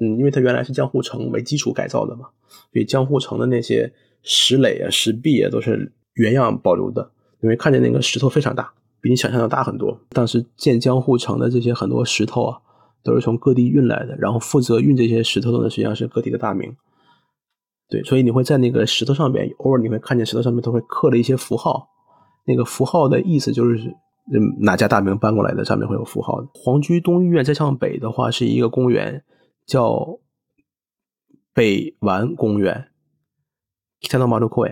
嗯，因为它原来是江户城为基础改造的嘛，所以江户城的那些石垒啊、石壁啊都是原样保留的。因为看见那个石头非常大，比你想象的大很多。当时建江户城的这些很多石头啊，都是从各地运来的，然后负责运这些石头的呢，实际上是各地的大名。对，所以你会在那个石头上面，偶尔你会看见石头上面都会刻了一些符号，那个符号的意思就是。嗯，哪家大名搬过来的？上面会有符号的。皇居东御苑再向北的话，是一个公园，叫北丸公园。看到马路口，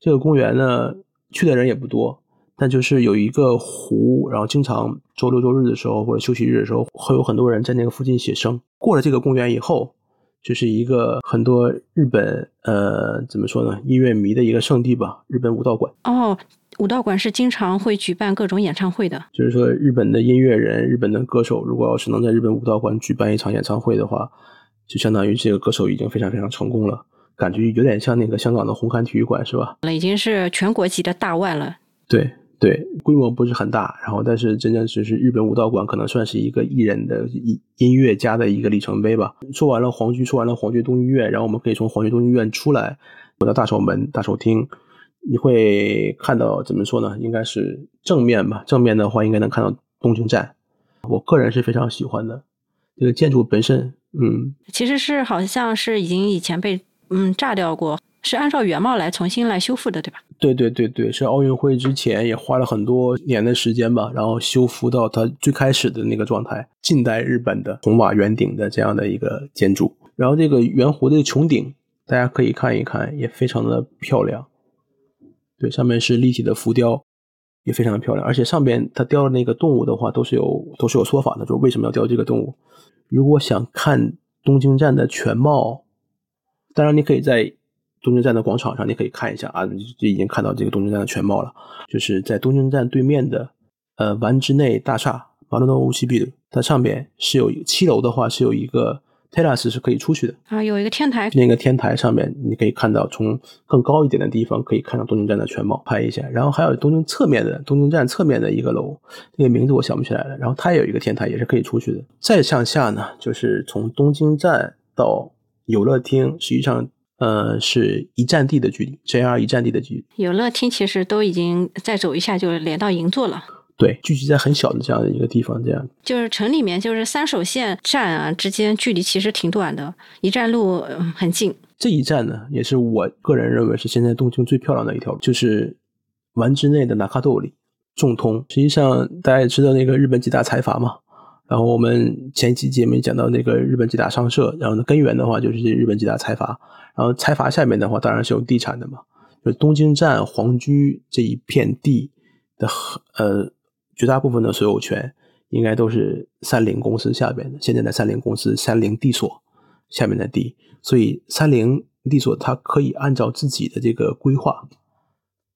这个公园呢，去的人也不多，但就是有一个湖，然后经常周六周日的时候或者休息日的时候，会有很多人在那个附近写生。过了这个公园以后，就是一个很多日本呃怎么说呢，音乐迷的一个圣地吧，日本武道馆。哦。武道馆是经常会举办各种演唱会的，就是说日本的音乐人、日本的歌手，如果要是能在日本武道馆举办一场演唱会的话，就相当于这个歌手已经非常非常成功了，感觉有点像那个香港的红磡体育馆，是吧？那已经是全国级的大腕了。对对，规模不是很大，然后但是真正只是日本武道馆可能算是一个艺人的音音乐家的一个里程碑吧。说完了皇居，说完了皇居东御苑，然后我们可以从皇居东御苑出来，回到大手门、大手厅。你会看到怎么说呢？应该是正面吧。正面的话，应该能看到东京站。我个人是非常喜欢的这个建筑本身。嗯，其实是好像是已经以前被嗯炸掉过，是按照原貌来重新来修复的，对吧？对对对对，是奥运会之前也花了很多年的时间吧，然后修复到它最开始的那个状态。近代日本的红瓦圆顶的这样的一个建筑，然后这个圆弧的穹顶，大家可以看一看，也非常的漂亮。对，上面是立体的浮雕，也非常的漂亮。而且上边它雕的那个动物的话，都是有都是有说法的，就为什么要雕这个动物。如果想看东京站的全貌，当然你可以在东京站的广场上，你可以看一下啊，就已经看到这个东京站的全貌了。就是在东京站对面的呃丸之内大厦，马路诺乌西比的，它上边是有七楼的话是有一个。Terrace 是可以出去的啊，有一个天台，那个天台上面你可以看到，从更高一点的地方可以看到东京站的全貌，拍一下。然后还有东京侧面的东京站侧面的一个楼，那个名字我想不起来了。然后它也有一个天台，也是可以出去的。再向下呢，就是从东京站到游乐厅，实际上呃是一站地的距离，JR 一站地的距离。游乐厅其实都已经再走一下就连到银座了。对，聚集在很小的这样的一个地方，这样就是城里面，就是三手线站啊之间距离其实挺短的，一站路很近。这一站呢，也是我个人认为是现在东京最漂亮的一条路，就是丸之内的纳卡豆里重通。实际上大家也知道那个日本几大财阀嘛，然后我们前几节目讲到那个日本几大商社，然后呢根源的话就是日本几大财阀，然后财阀下面的话当然是有地产的嘛，就东京站皇居这一片地的呃。绝大部分的所有权应该都是三菱公司下边的，现在的三菱公司三菱地所下面的地，所以三菱地所它可以按照自己的这个规划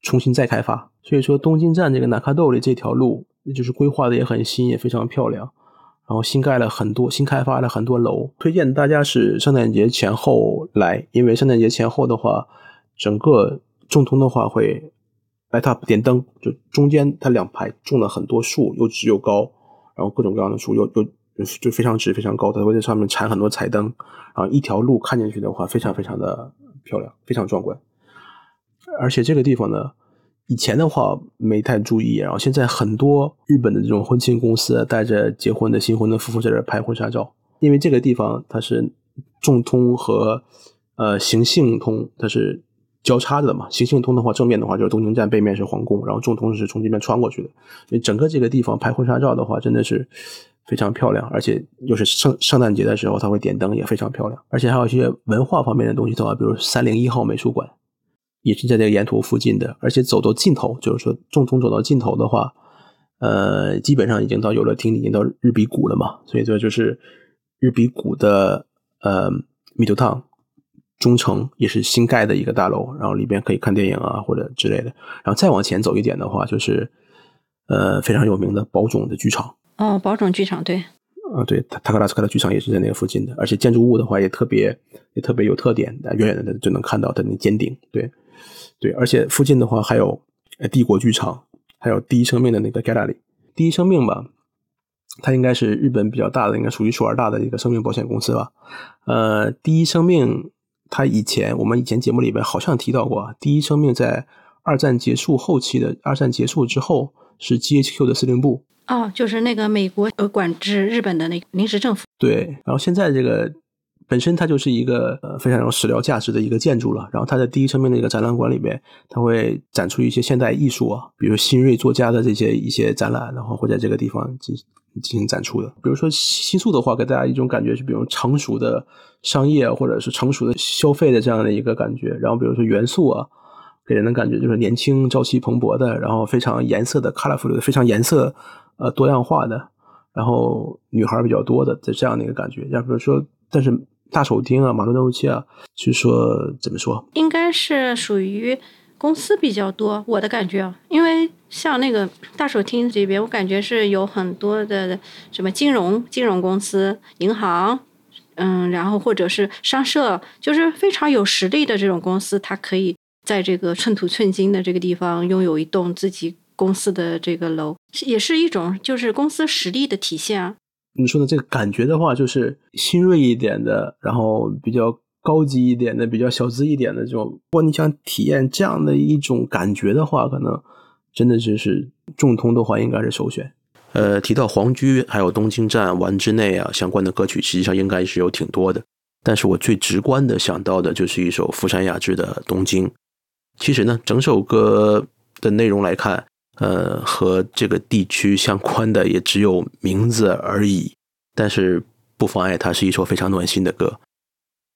重新再开发。所以说东京站这个南卡豆里这条路，就是规划的也很新，也非常漂亮。然后新盖了很多，新开发了很多楼。推荐大家是圣诞节前后来，因为圣诞节前后的话，整个中通的话会 light up 点灯，就中间它两排种了很多树，又直又高，然后各种各样的树又又就非常直非常高，它会在上面缠很多彩灯，然后一条路看进去的话非常非常的漂亮，非常壮观。而且这个地方呢。以前的话没太注意，然后现在很多日本的这种婚庆公司带着结婚的新婚的夫妇在这拍婚纱照，因为这个地方它是众通和呃行幸通它是交叉的嘛，行幸通的话正面的话就是东京站，背面是皇宫，然后中通是从这边穿过去的，所以整个这个地方拍婚纱照的话真的是非常漂亮，而且又是圣圣诞节的时候，它会点灯也非常漂亮，而且还有一些文化方面的东西的话，比如三零一号美术馆。也是在这个沿途附近的，而且走到尽头，就是说中通走到尽头的话，呃，基本上已经到游乐厅，已经到日比谷了嘛。所以说就是日比谷的呃米图烫中城也是新盖的一个大楼，然后里边可以看电影啊或者之类的。然后再往前走一点的话，就是呃非常有名的宝冢的剧场。哦，宝冢剧场，对。啊，对，塔塔克拉斯克的剧场也是在那个附近的，而且建筑物的话也特别也特别有特点，远远的就能看到它那尖顶，对。对，而且附近的话还有呃帝国剧场，还有第一生命的那个 gallery。第一生命吧，它应该是日本比较大的，应该数一数二大的一个生命保险公司吧。呃，第一生命，它以前我们以前节目里边好像提到过，第一生命在二战结束后期的，二战结束之后是 GHQ 的司令部。哦，就是那个美国呃管制日本的那个临时政府。对，然后现在这个。本身它就是一个呃非常有史料价值的一个建筑了。然后它在第一生命的一个展览馆里边，它会展出一些现代艺术啊，比如新锐作家的这些一些展览，然后会在这个地方进进行展出的。比如说新宿的话，给大家一种感觉是，比如成熟的商业或者是成熟的消费的这样的一个感觉。然后比如说元素啊，给人的感觉就是年轻、朝气蓬勃的，然后非常颜色的 colorful 的，非常颜色呃多样化的，然后女孩比较多的这这样的一个感觉。要比如说，但是。大手钉啊，马路诺七啊，就说怎么说？应该是属于公司比较多，我的感觉啊，因为像那个大手厅这边，我感觉是有很多的什么金融金融公司、银行，嗯，然后或者是商社，就是非常有实力的这种公司，它可以在这个寸土寸金的这个地方拥有一栋自己公司的这个楼，也是一种就是公司实力的体现啊。你说的这个感觉的话，就是新锐一点的，然后比较高级一点的，比较小资一点的这种。如果你想体验这样的一种感觉的话，可能真的就是众通的话，应该是首选。呃，提到皇居还有东京站、丸之内啊相关的歌曲，实际上应该是有挺多的。但是我最直观的想到的就是一首福山雅治的《东京》。其实呢，整首歌的内容来看。呃，和这个地区相关的也只有名字而已，但是不妨碍它是一首非常暖心的歌。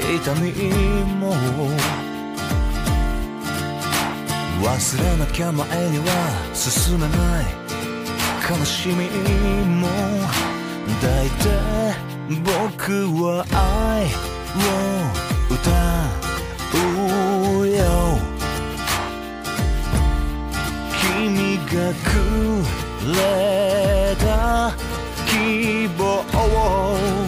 痛みも忘れなきゃ前には進めない悲しみも抱い。て僕は愛を歌うよ君がくれた希望を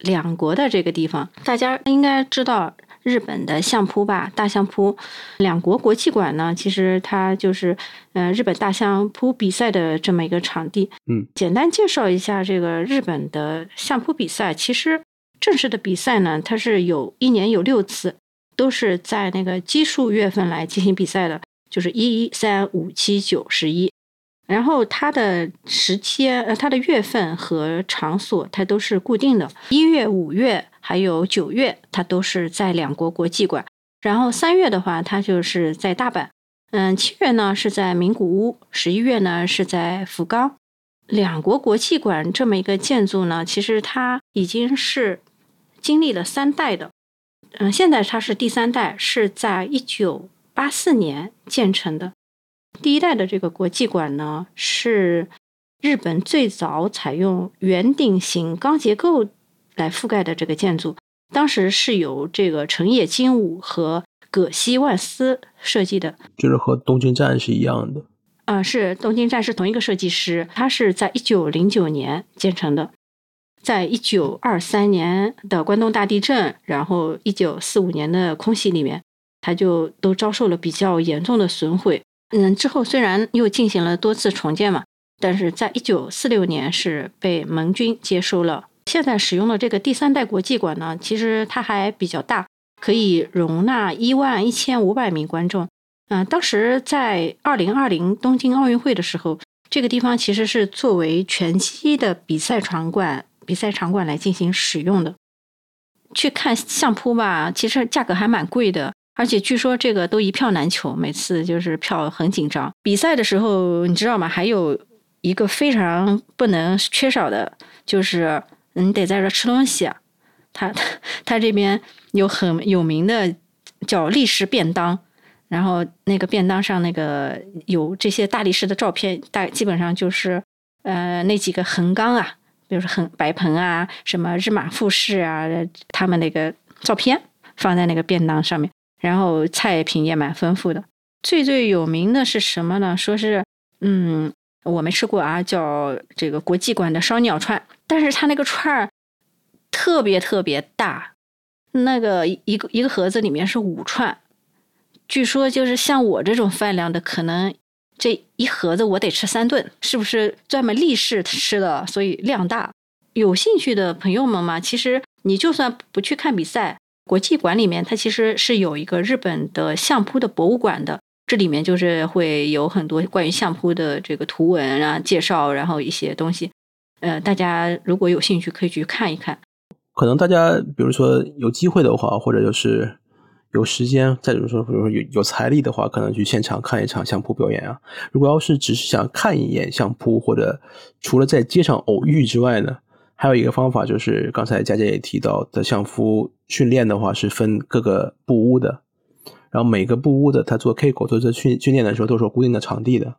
两国的这个地方。大家应该知道，日本的相扑吧，大相扑。两国国际馆呢，其实它就是呃日本大相扑比赛的这么一个场地。嗯，简单介绍一下这个日本的相扑比赛。其实正式的比赛呢，它是有一年有六次，都是在那个奇数月份来进行比赛的，就是一、三、五、七、九、十一。然后它的时间，呃，它的月份和场所，它都是固定的。一月、五月还有九月，它都是在两国国际馆。然后三月的话，它就是在大阪。嗯，七月呢是在名古屋，十一月呢是在福冈。两国国际馆这么一个建筑呢，其实它已经是经历了三代的。嗯，现在它是第三代，是在一九八四年建成的。第一代的这个国际馆呢，是日本最早采用圆顶型钢结构来覆盖的这个建筑。当时是由这个成野金武和葛西万斯设计的，就是和东京站是一样的。啊，是东京站是同一个设计师，他是在一九零九年建成的。在一九二三年的关东大地震，然后一九四五年的空袭里面，它就都遭受了比较严重的损毁。嗯，之后虽然又进行了多次重建嘛，但是在一九四六年是被盟军接收了。现在使用的这个第三代国际馆呢，其实它还比较大，可以容纳一万一千五百名观众。嗯，当时在二零二零东京奥运会的时候，这个地方其实是作为拳击的比赛场馆、比赛场馆来进行使用的。去看相扑吧，其实价格还蛮贵的。而且据说这个都一票难求，每次就是票很紧张。比赛的时候，你知道吗？还有一个非常不能缺少的，就是你得在这吃东西。他他他这边有很有名的叫力士便当，然后那个便当上那个有这些大力士的照片，大基本上就是呃那几个横纲啊，比如说横白鹏啊，什么日马富士啊，他们那个照片放在那个便当上面。然后菜品也蛮丰富的，最最有名的是什么呢？说是，嗯，我没吃过啊，叫这个国际馆的烧鸟串，但是它那个串儿特别特别大，那个一个一个盒子里面是五串，据说就是像我这种饭量的，可能这一盒子我得吃三顿，是不是专门立式吃的？所以量大。有兴趣的朋友们嘛，其实你就算不去看比赛。国际馆里面，它其实是有一个日本的相扑的博物馆的，这里面就是会有很多关于相扑的这个图文啊介绍，然后一些东西，呃，大家如果有兴趣可以去看一看。可能大家比如说有机会的话，或者就是有时间，再比如说比如说有有财力的话，可能去现场看一场相扑表演啊。如果要是只是想看一眼相扑，或者除了在街上偶遇之外呢？还有一个方法就是，刚才佳佳也提到的，相扑训练的话是分各个部屋的，然后每个部屋的他做 K 口做这训训练的时候都是有固定的场地的，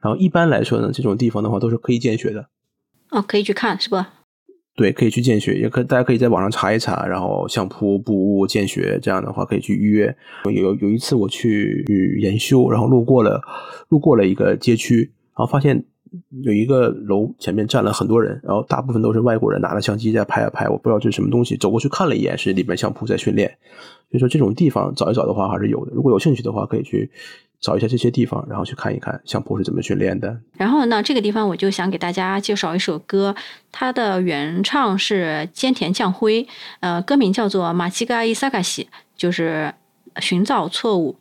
然后一般来说呢，这种地方的话都是可以见血的。哦，可以去看是吧？对，可以去见血，也可大家可以在网上查一查，然后相扑部屋见血这样的话可以去预约。有有一次我去研修，然后路过了路过了一个街区，然后发现。有一个楼前面站了很多人，然后大部分都是外国人，拿着相机在拍啊拍。我不知道这是什么东西，走过去看了一眼，是里面相扑在训练。所以说这种地方找一找的话还是有的。如果有兴趣的话，可以去找一下这些地方，然后去看一看相扑是怎么训练的。然后呢，这个地方我就想给大家介绍一首歌，它的原唱是菅田将晖，呃，歌名叫做《马奇嘎伊萨嘎西》，就是寻找错误。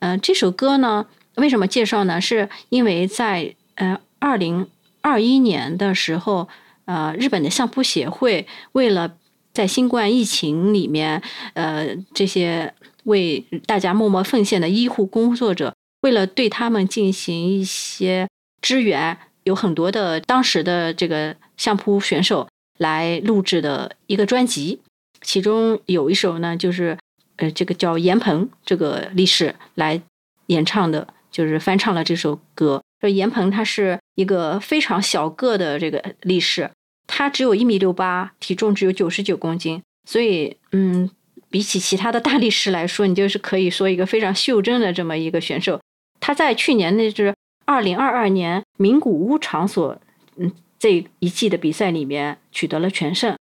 嗯，这首歌呢，为什么介绍呢？是因为在呃。二零二一年的时候，呃，日本的相扑协会为了在新冠疫情里面，呃，这些为大家默默奉献的医护工作者，为了对他们进行一些支援，有很多的当时的这个相扑选手来录制的一个专辑，其中有一首呢，就是呃，这个叫严鹏这个力士来演唱的，就是翻唱了这首歌。说严鹏他是一个非常小个的这个力士，他只有一米六八，体重只有九十九公斤，所以嗯，比起其他的大力士来说，你就是可以说一个非常袖珍的这么一个选手。他在去年那支二零二二年名古屋场所嗯这一季的比赛里面取得了全胜。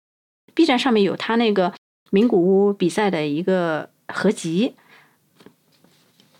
B 站上面有他那个名古屋比赛的一个合集。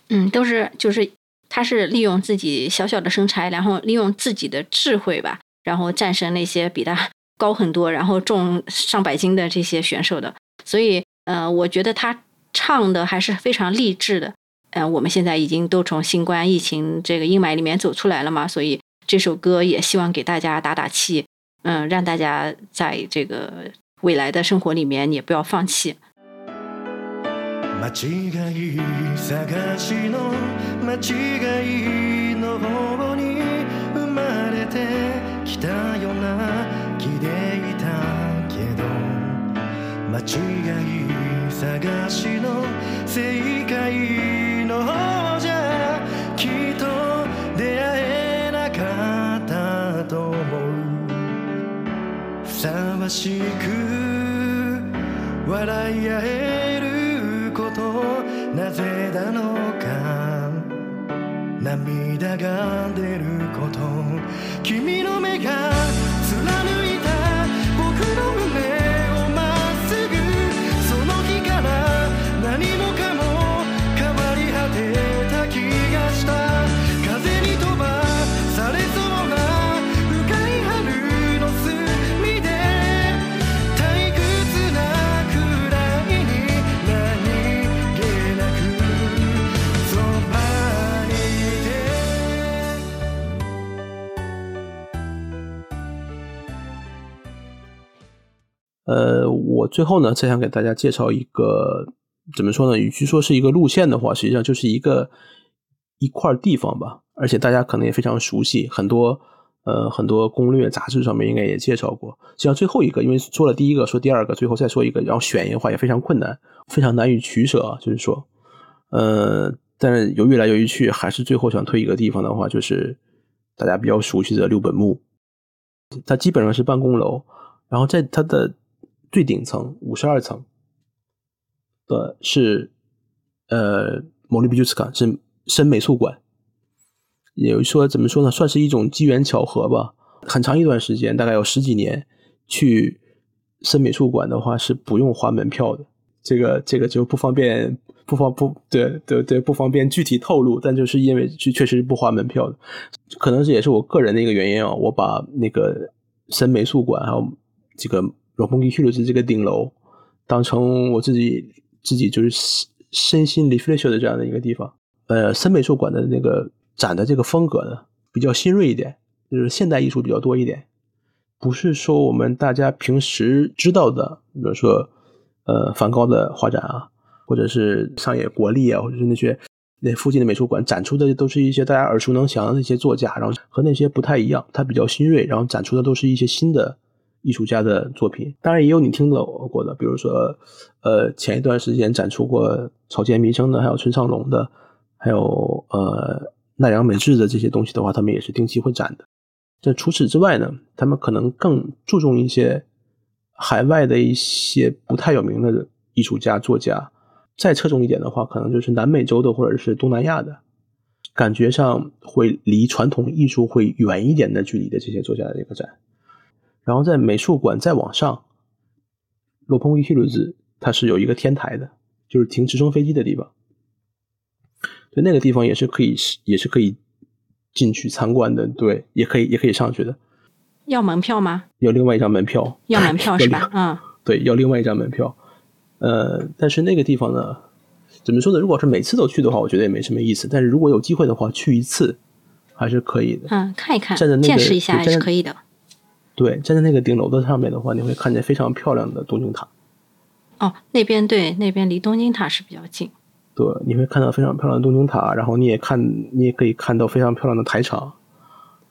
嗯，都是就是他是利用自己小小的身材，然后利用自己的智慧吧，然后战胜那些比他 高很多，然后重上百斤的这些选手的。所以，呃，我觉得他唱的还是非常励志的。嗯，我们现在已经都从新冠疫情这个阴霾里面走出来了嘛，所以这首歌也希望给大家打打气，嗯，让大家在这个未来的生活里面也不要放弃。間違い探しの間違いの方に生まれてきたような気でいたけど間違い探しの正解の方じゃきっと出会えなかったと思う。ふさわしく笑い合えなぜなのか。涙が出ること。君の目が最后呢，再想给大家介绍一个怎么说呢？与其说是一个路线的话，实际上就是一个一块地方吧。而且大家可能也非常熟悉，很多呃很多攻略杂志上面应该也介绍过。像最后一个，因为说了第一个，说第二个，最后再说一个，然后选一个话也非常困难，非常难以取舍啊。就是说，呃，但是犹豫来犹豫去，还是最后想推一个地方的话，就是大家比较熟悉的六本木。它基本上是办公楼，然后在它的最顶层五十二层的是呃某利比朱斯卡是深美术馆，也说怎么说呢，算是一种机缘巧合吧。很长一段时间，大概有十几年，去深美术馆的话是不用花门票的。这个这个就不方便，不方不对对对，不方便具体透露，但就是因为确确实是不花门票的，可能是也是我个人的一个原因啊。我把那个深美术馆还有这个 r o p o n g i h i l l 这个顶楼当成我自己自己就是身心 refresh 的这样的一个地方。呃，深美术馆的那个展的这个风格呢，比较新锐一点，就是现代艺术比较多一点，不是说我们大家平时知道的，比如说。呃，梵高的画展啊，或者是上野国立啊，或者是那些那附近的美术馆展出的，都是一些大家耳熟能详的那些作家，然后和那些不太一样，它比较新锐，然后展出的都是一些新的艺术家的作品。当然也有你听到过的，比如说，呃，前一段时间展出过草间弥生的，还有村上隆的，还有呃奈良美智的这些东西的话，他们也是定期会展的。这除此之外呢，他们可能更注重一些。海外的一些不太有名的艺术家、作家，再侧重一点的话，可能就是南美洲的或者是东南亚的，感觉上会离传统艺术会远一点的距离的这些作家的一个展。然后在美术馆再往上，洛蓬伊希鲁兹它是有一个天台的，就是停直升飞机的地方。对，那个地方也是可以，也是可以进去参观的。对，也可以，也可以上去的。要门票吗？要另外一张门票。要门票 是吧？嗯，对，要另外一张门票。呃，但是那个地方呢，怎么说呢？如果是每次都去的话，我觉得也没什么意思。但是如果有机会的话，去一次还是可以的。嗯，看一看，站在那个见识一下还是可以的。对，站在那个顶楼的上面的话，你会看见非常漂亮的东京塔。哦，那边对，那边离东京塔是比较近。对，你会看到非常漂亮的东京塔，然后你也看，你也可以看到非常漂亮的台场。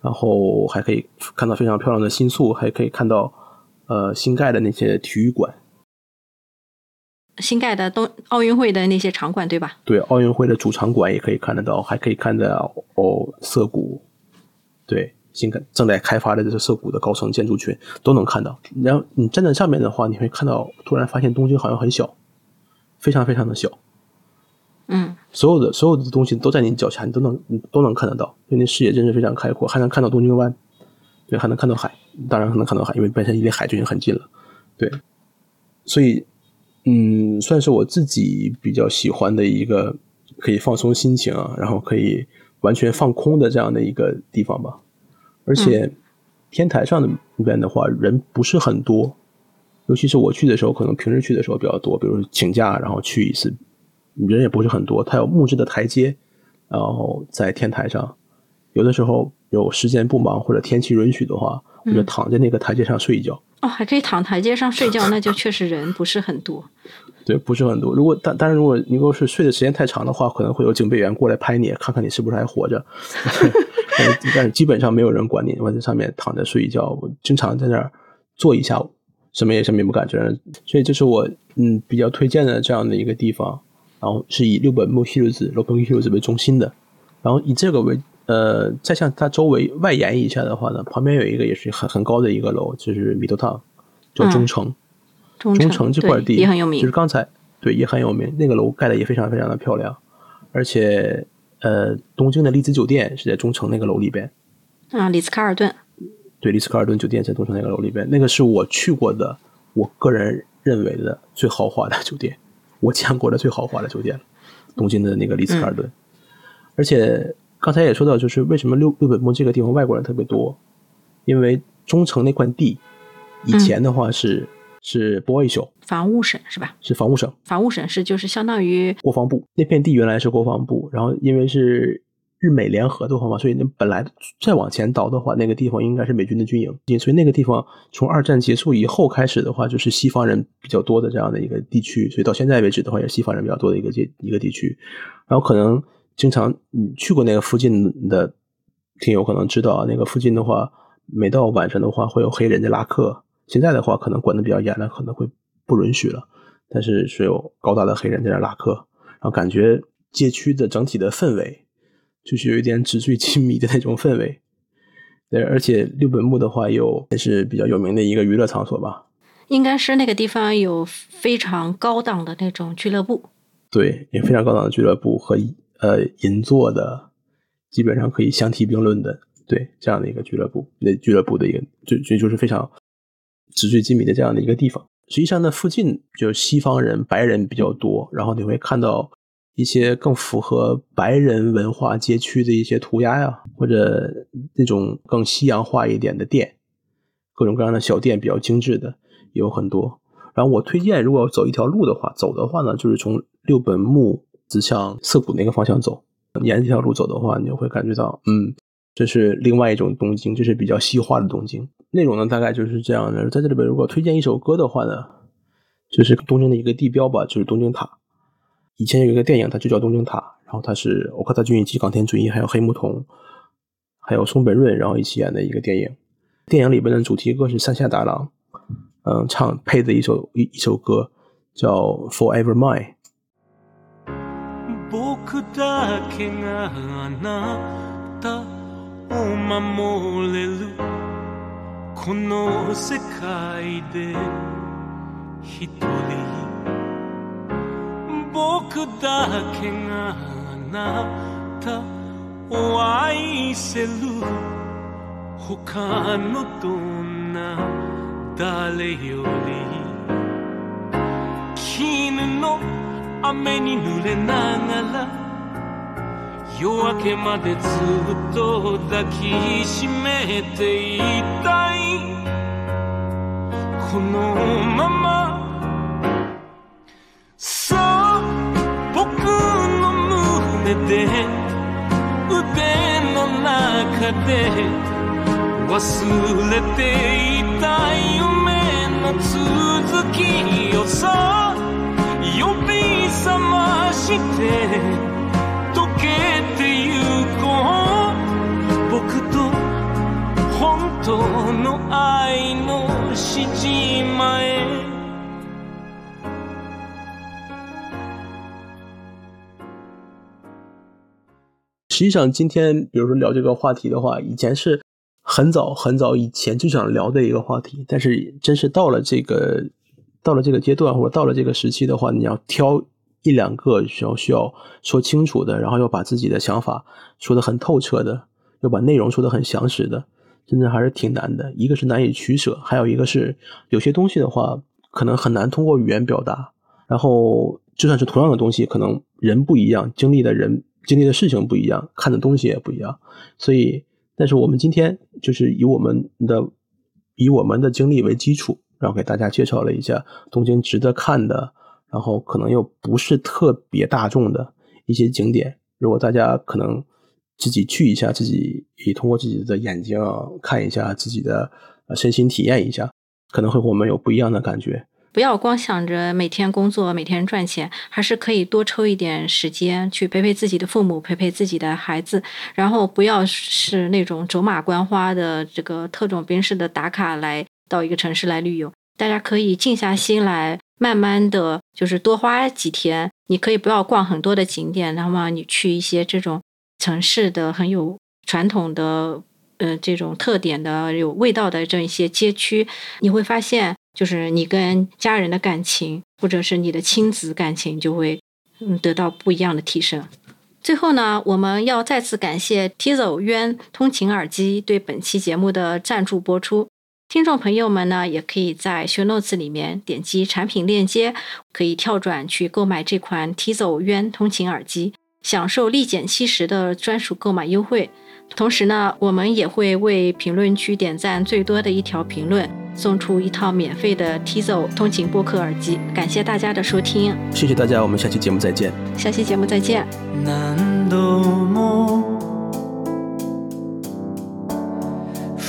然后还可以看到非常漂亮的新宿，还可以看到呃新盖的那些体育馆，新盖的东奥运会的那些场馆，对吧？对，奥运会的主场馆也可以看得到，还可以看到哦涩谷，对，新盖正在开发的这些涩谷的高层建筑群都能看到。然后你站在上面的话，你会看到，突然发现东京好像很小，非常非常的小。嗯，所有的所有的东西都在你脚下，你都能你都能看得到，因为那视野真是非常开阔，还能看到东京湾，对，还能看到海，当然还能看到海，因为本身离海就已经很近了，对，所以嗯，算是我自己比较喜欢的一个可以放松心情啊，然后可以完全放空的这样的一个地方吧。而且天台上的那边的话，人不是很多，尤其是我去的时候，可能平时去的时候比较多，比如请假然后去一次，人也不是很多。它有木质的台阶，然后在天台上，有的时候有时间不忙或者天气允许的话，我就躺在那个台阶上睡一觉。哦，还可以躺台阶上睡觉，那就确实人不是很多。对，不是很多。如果但但是如果你如果是睡的时间太长的话，可能会有警备员过来拍你，看看你是不是还活着。但是基本上没有人管你，我在上面躺着睡一觉。我经常在那儿坐一下午，什么也什么也不干，这样。所以这是我嗯比较推荐的这样的一个地方。然后是以六本木 hills、六本木 hills 为中心的，然后以这个为。呃，再向它周围外延一下的话呢，旁边有一个也是很很高的一个楼，就是米多汤，叫中城。中城这块地也很有名，就是刚才对也很有名，那个楼盖的也非常非常的漂亮，而且呃，东京的丽兹酒店是在中城那个楼里边。啊，丽兹卡尔顿。对，丽兹卡尔顿酒店在东城那个楼里边，那个是我去过的，我个人认为的最豪华的酒店，我见过的最豪华的酒店，东京的那个丽兹卡尔顿，而且。刚才也说到，就是为什么六六本木这个地方外国人特别多，因为中城那块地以前的话是是 boy 省，防务省是吧？是防务省，防务省是就是相当于国防部那片地原来是国防部，然后因为是日美联合的话嘛，所以那本来再往前倒的话，那个地方应该是美军的军营，所以那个地方从二战结束以后开始的话，就是西方人比较多的这样的一个地区，所以到现在为止的话，也是西方人比较多的一个地一个地区，然后可能。经常你去过那个附近的听友可能知道啊，那个附近的话，每到晚上的话会有黑人在拉客。现在的话可能管的比较严了，可能会不允许了。但是是有高大的黑人在那拉客，然后感觉街区的整体的氛围就是有一点纸醉金迷的那种氛围。对，而且六本木的话有也是比较有名的一个娱乐场所吧？应该是那个地方有非常高档的那种俱乐部。对，也非常高档的俱乐部和。呃，银座的基本上可以相提并论的，对这样的一个俱乐部，那俱乐部的一个就就就是非常纸醉金迷的这样的一个地方。实际上呢，附近就西方人、白人比较多，然后你会看到一些更符合白人文化街区的一些涂鸦呀，或者那种更西洋化一点的店，各种各样的小店，比较精致的也有很多。然后我推荐，如果走一条路的话，走的话呢，就是从六本木。指向涩谷那个方向走，沿这条路走的话，你就会感觉到，嗯，这是另外一种东京，这是比较西化的东京。内容呢，大概就是这样的。在这里边，如果推荐一首歌的话呢，就是东京的一个地标吧，就是东京塔。以前有一个电影，它就叫《东京塔》，然后它是奥卡达俊一、冈田准一，还有黑木瞳，还有松本润，然后一起演的一个电影。电影里边的主题歌是山下达郎，嗯，唱配的一首一一首歌叫《Forever Mine》。僕だけがあなたを守れる この世界で一人僕だけがあなたを愛せる。他のどんな誰より絹の雨に濡れながら夜明けまでずっと抱きしめていたい。このまま。そう僕の胸で腕の中で忘れていた夢の続きをさ呼び覚ましてこう僕と本当の愛のしじまへ实际上，今天比如说聊这个话题的话，以前是很早很早以前就想聊的一个话题，但是真是到了这个到了这个阶段，或者到了这个时期的话，你要挑 一两个需要需要说清楚的，然后要把自己的想法说的很透彻的，要把内容说的很详实的，真的还是挺难的。一个是难以取舍，还有一个是有些东西的话，可能很难通过语言表达，然后就算是同样的东西，可能人不一样，经历的人经历的事情不一样，看的东西也不一样。所以，但是我们今天就是以我们的以我们的经历为基础，然后给大家介绍了一下东京值得看的，然后可能又不是特别大众的一些景点。如果大家可能自己去一下，自己也通过自己的眼睛看一下，自己的身心体验一下，可能会和我们有不一样的感觉。不要光想着每天工作、每天赚钱，还是可以多抽一点时间去陪陪自己的父母、陪陪自己的孩子。然后不要是那种走马观花的这个特种兵式的打卡来到一个城市来旅游。大家可以静下心来，慢慢的就是多花几天。你可以不要逛很多的景点，那么你去一些这种城市的很有传统的呃这种特点的有味道的这一些街区，你会发现。就是你跟家人的感情，或者是你的亲子感情，就会嗯得到不一样的提升。最后呢，我们要再次感谢 Tizo 渊通勤耳机对本期节目的赞助播出。听众朋友们呢，也可以在 Show Notes 里面点击产品链接，可以跳转去购买这款 Tizo 渊通勤耳机，享受立减七十的专属购买优惠。同时呢，我们也会为评论区点赞最多的一条评论送出一套免费的 Tizo 通勤播客耳机。感谢大家的收听，谢谢大家，我们下期节目再见。下期节目再见。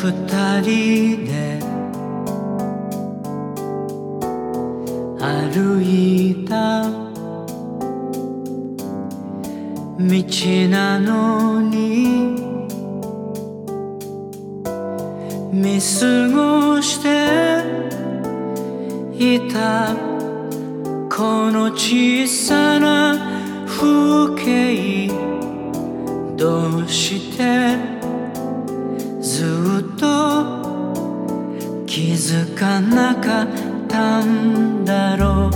二人で歩いた道なのに見過ごしていたこの小さな風景。どうしてずっと気づかなかったんだろう。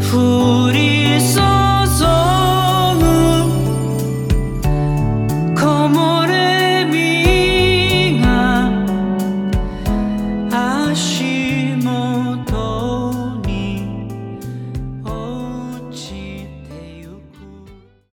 降り注ぐ